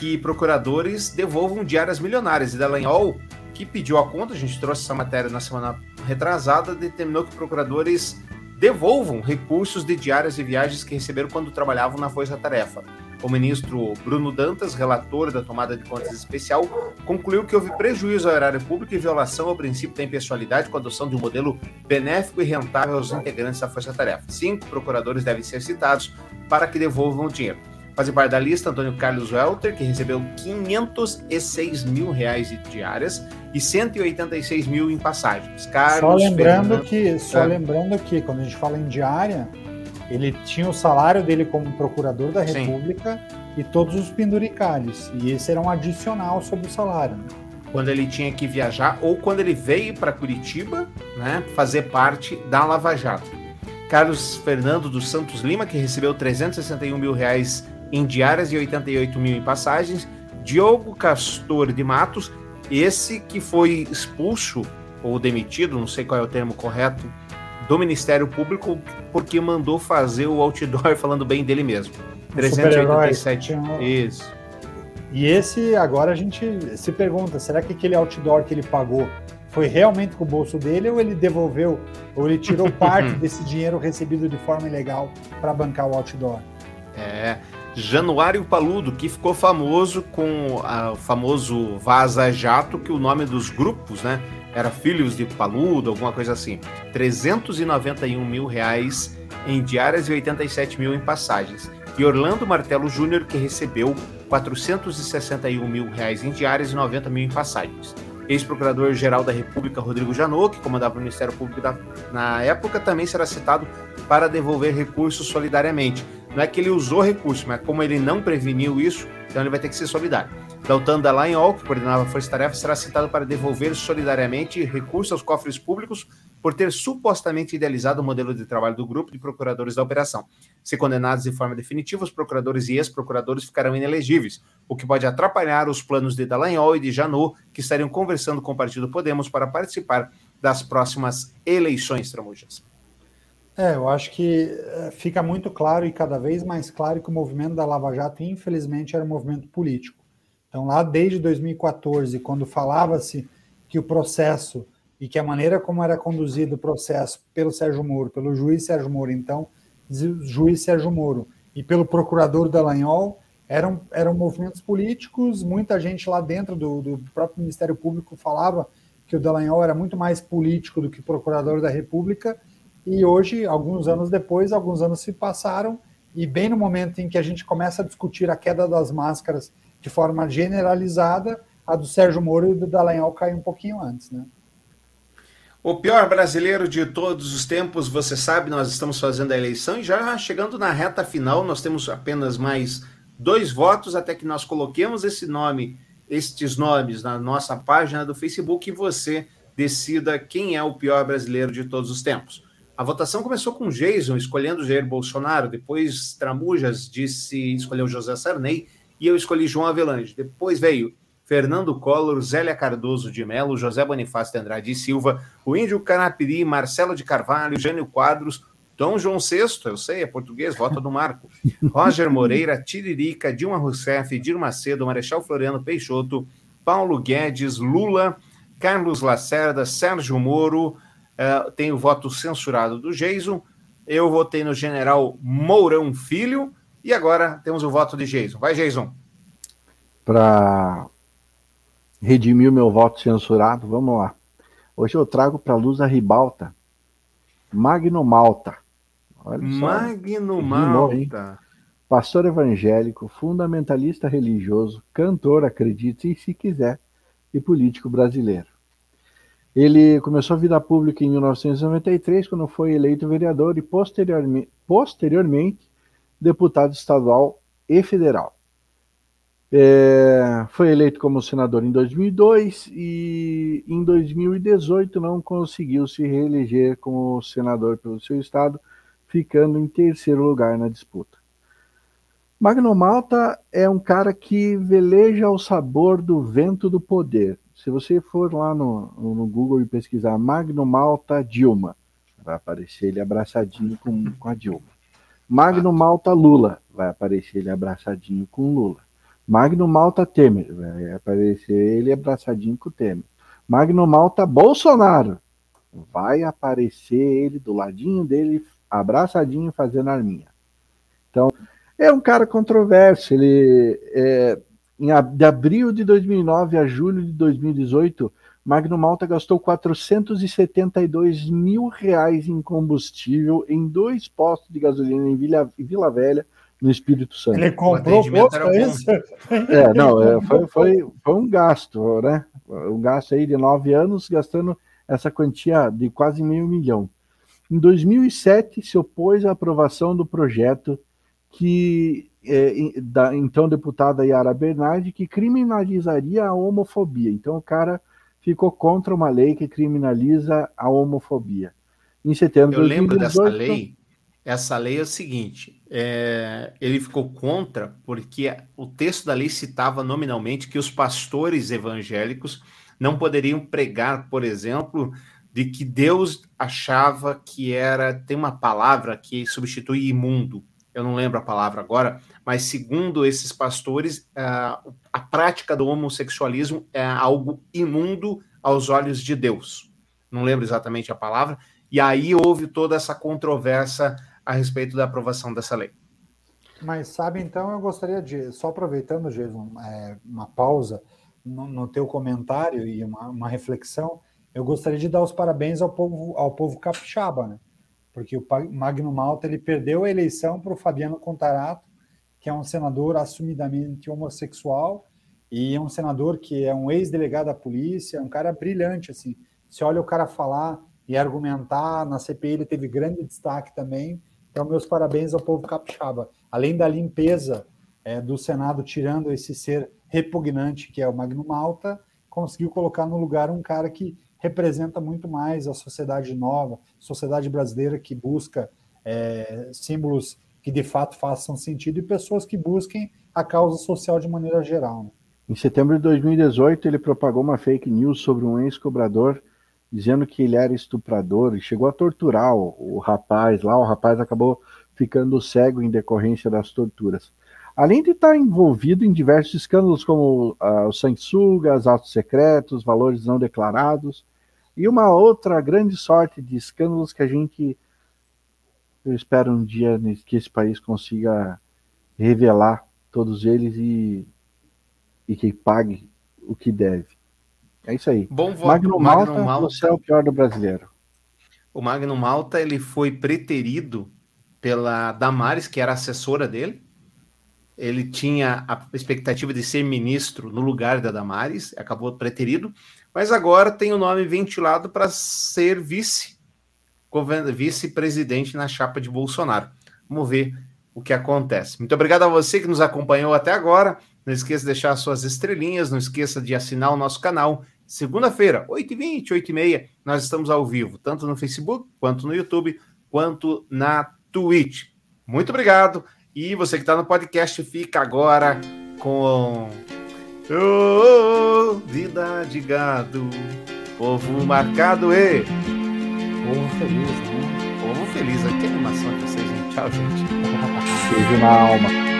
que procuradores devolvam diárias milionárias. E Dallagnol, que pediu a conta, a gente trouxe essa matéria na semana retrasada, determinou que procuradores devolvam recursos de diárias e viagens que receberam quando trabalhavam na Força Tarefa. O ministro Bruno Dantas, relator da tomada de contas especial, concluiu que houve prejuízo ao erário público e violação ao princípio da impessoalidade com a adoção de um modelo benéfico e rentável aos integrantes da Força Tarefa. Cinco procuradores devem ser citados para que devolvam o dinheiro. Fazem parte da lista Antônio Carlos Welter, que recebeu 506 mil reais de diárias e 186 mil em passagens. Carlos só lembrando Fernando- que, só É. lembrando que quando a gente fala em diária, ele tinha o salário dele como procurador da Sim. República e todos os penduricalhos. E esse era um adicional sobre o salário. quando ele tinha que viajar ou quando ele veio para Curitiba, né, fazer parte da Lava Jato. Carlos Fernando dos Santos Lima, que recebeu 361 mil reais em diárias e 88 mil em passagens. Diogo Castor de Matos, esse que foi expulso ou demitido, não sei qual é o termo correto, do Ministério Público porque mandou fazer o outdoor falando bem dele mesmo. O super-herói. 387. Isso. E esse, agora a gente se pergunta, será que aquele outdoor que ele pagou foi realmente com o bolso dele ou ele devolveu, ou ele tirou parte desse dinheiro recebido de forma ilegal para bancar o outdoor? É, Januário Paludo, que ficou famoso com o famoso Vaza Jato, que o nome dos grupos, né, era Filhos de Paludo, alguma coisa assim. 391 mil reais em diárias e 87 mil em passagens. E Orlando Martelo Júnior, que recebeu 461 mil reais em diárias e 90 mil em passagens. Ex-procurador-geral da República, Rodrigo Janot, que comandava o Ministério Público da- na época, também será citado para devolver recursos solidariamente. Não é que ele usou recurso, mas como ele não preveniu isso, então ele vai ter que ser solidário. Daltan Dallagnol, que coordenava a Força Tarefa, será citado para devolver solidariamente recursos aos cofres públicos por ter supostamente idealizado o modelo de trabalho do grupo de procuradores da operação. Se condenados de forma definitiva, os procuradores e ex-procuradores ficarão inelegíveis, o que pode atrapalhar os planos de Dallagnol e de Janot, que estariam conversando com o partido Podemos para participar das próximas eleições, Tramujas. É, eu acho que eh, fica muito claro e cada vez mais claro que o movimento da Lava Jato, infelizmente, era um movimento político. Então, lá desde 2014, quando falava-se que o processo e que a maneira como era conduzido o processo pelo Sérgio Moro, pelo juiz Sérgio Moro, então, juiz Sérgio Moro, e pelo procurador Dallagnol, eram, eram movimentos políticos, muita gente lá dentro do, do próprio Ministério Público falava que o Dallagnol era muito mais político do que procurador da República, e hoje, alguns anos depois, alguns anos se passaram, e bem no momento em que a gente começa a discutir a queda das máscaras de forma generalizada, a do Sérgio Moro e do Dallagnol cai um pouquinho antes, né? O pior brasileiro de todos os tempos, você sabe, nós estamos fazendo a eleição e já chegando na reta final, nós temos apenas mais dois votos até que nós coloquemos esse nome, estes nomes na nossa página do Facebook e você decida quem é o pior brasileiro de todos os tempos. A votação começou com Jason escolhendo Jair Bolsonaro, depois Tramujas disse escolheu José Sarney e eu escolhi João Avelange. Depois veio Fernando Collor, Zélia Cardoso de Melo, José Bonifácio de Andrade e Silva, o Índio Canapiri, Marcelo de Carvalho, Jânio Quadros, Dom João VI, eu sei, é português, vota do Marco, Roger Moreira, Tiririca, Dilma Rousseff, Dir Macedo, Marechal Floriano Peixoto, Paulo Guedes, Lula, Carlos Lacerda, Sérgio Moro, uh, tem o voto censurado do Jason, eu votei no general Mourão Filho, e agora temos o voto de Jason. Vai, Jason. Para redimir o meu voto censurado, vamos lá. Hoje eu trago para a luz a ribalta Magno Malta. Olha só. Magno Malta. Pastor evangélico, fundamentalista religioso, cantor, acredite se quiser, e político brasileiro. Ele começou a vida pública em 1993, quando foi eleito vereador e posteriormente, posteriormente deputado estadual e federal. É, foi eleito como senador em 2002 e em 2018 não conseguiu se reeleger como senador pelo seu estado, ficando em terceiro lugar na disputa. Magno Malta é um cara que veleja o sabor do vento do poder. Se você for lá no, no Google e pesquisar Magno Malta Dilma, vai aparecer ele abraçadinho com, com a Dilma. Magno Malta Lula, vai aparecer ele abraçadinho com Lula. Magno Malta Temer, vai aparecer ele abraçadinho com o Temer. Magno Malta Bolsonaro, vai aparecer ele do ladinho dele, abraçadinho, fazendo arminha. Então, é um cara controverso. Ele, é, em, de abril de 2009 a julho de 2018, Magno Malta gastou 472 mil reais em combustível em dois postos de gasolina em Vila, Vila Velha, no Espírito Santo. Ele comprou o posto, é isso? É, não, é, foi, foi, foi um gasto, né? Um gasto aí de nove anos, gastando essa quantia de quase meio milhão. Em 2007, se opôs à aprovação do projeto que é, da então deputada Yara Bernardi, que criminalizaria a homofobia. Então o cara ficou contra uma lei que criminaliza a homofobia. Em setembro Eu lembro 2018, dessa lei. Essa lei é o seguinte: é, ele ficou contra porque o texto da lei citava nominalmente que os pastores evangélicos não poderiam pregar, por exemplo, de que Deus achava que era. Tem uma palavra que substitui imundo, eu não lembro a palavra agora, mas segundo esses pastores, a, a prática do homossexualismo é algo imundo aos olhos de Deus. Não lembro exatamente a palavra. E aí houve toda essa controvérsia a respeito da aprovação dessa lei. Mas sabe, então, eu gostaria de, só aproveitando, Jason, é, uma pausa no, no, teu comentário e uma, uma, reflexão, eu gostaria de dar os parabéns ao povo, ao povo capixaba, né? Porque o Magno Malta ele perdeu a eleição para o Fabiano Contarato, que é um senador assumidamente homossexual e é um senador que é um ex-delegado da polícia, é um cara brilhante, assim. Se olha o cara falar e argumentar, na CPI ele teve grande destaque também. Então, meus parabéns ao povo capixaba. Além da limpeza é, do Senado, tirando esse ser repugnante que é o Magno Malta, conseguiu colocar no lugar um cara que representa muito mais a sociedade nova, sociedade brasileira que busca é, símbolos que de fato façam sentido e pessoas que busquem a causa social de maneira geral. Né? Em setembro de 2018, ele propagou uma fake news sobre um ex-cobrador dizendo que ele era estuprador e chegou a torturar o, o rapaz lá. O rapaz acabou ficando cego em decorrência das torturas. Além de estar envolvido em diversos escândalos como uh, o sanguessugas, atos secretos, valores não declarados, e uma outra grande sorte de escândalos que a gente eu espero um dia que esse país consiga revelar todos eles e, e que pague o que deve. É isso aí. Bom voto, Magno Malta, Magno Malta. você é o pior do brasileiro. O Magno Malta ele foi preterido pela Damares, que era assessora dele. Ele tinha a expectativa de ser ministro no lugar da Damares, acabou preterido, mas agora tem o nome ventilado para ser vice vice-presidente na chapa de Bolsonaro. Vamos ver o que acontece. Muito obrigado a você que nos acompanhou até agora. Não esqueça de deixar suas estrelinhas, não esqueça de assinar o nosso canal. Segunda-feira, 8h20, 8h30, nós estamos ao vivo, tanto no Facebook, quanto no YouTube, quanto na Twitch. Muito obrigado. E você que está no podcast, fica agora com. Oh, vida de gado, povo marcado e. Povo feliz, né? Povo feliz. Que animação que vocês, gente. Tchau, gente. Beijo na alma.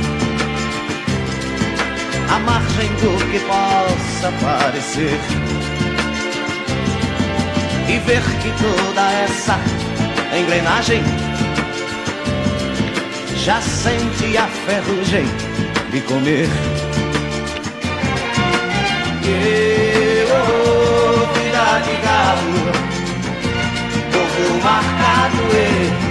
à margem do que possa parecer. E ver que toda essa engrenagem já sente a ferrugem de comer. E oh, vida de galo, povo marcado e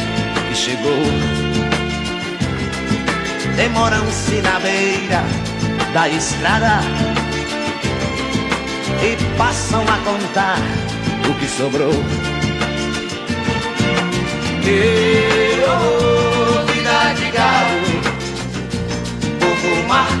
que chegou. Demoram-se na beira da estrada e passam a contar o que sobrou. E oh, vida de gado, povo marcado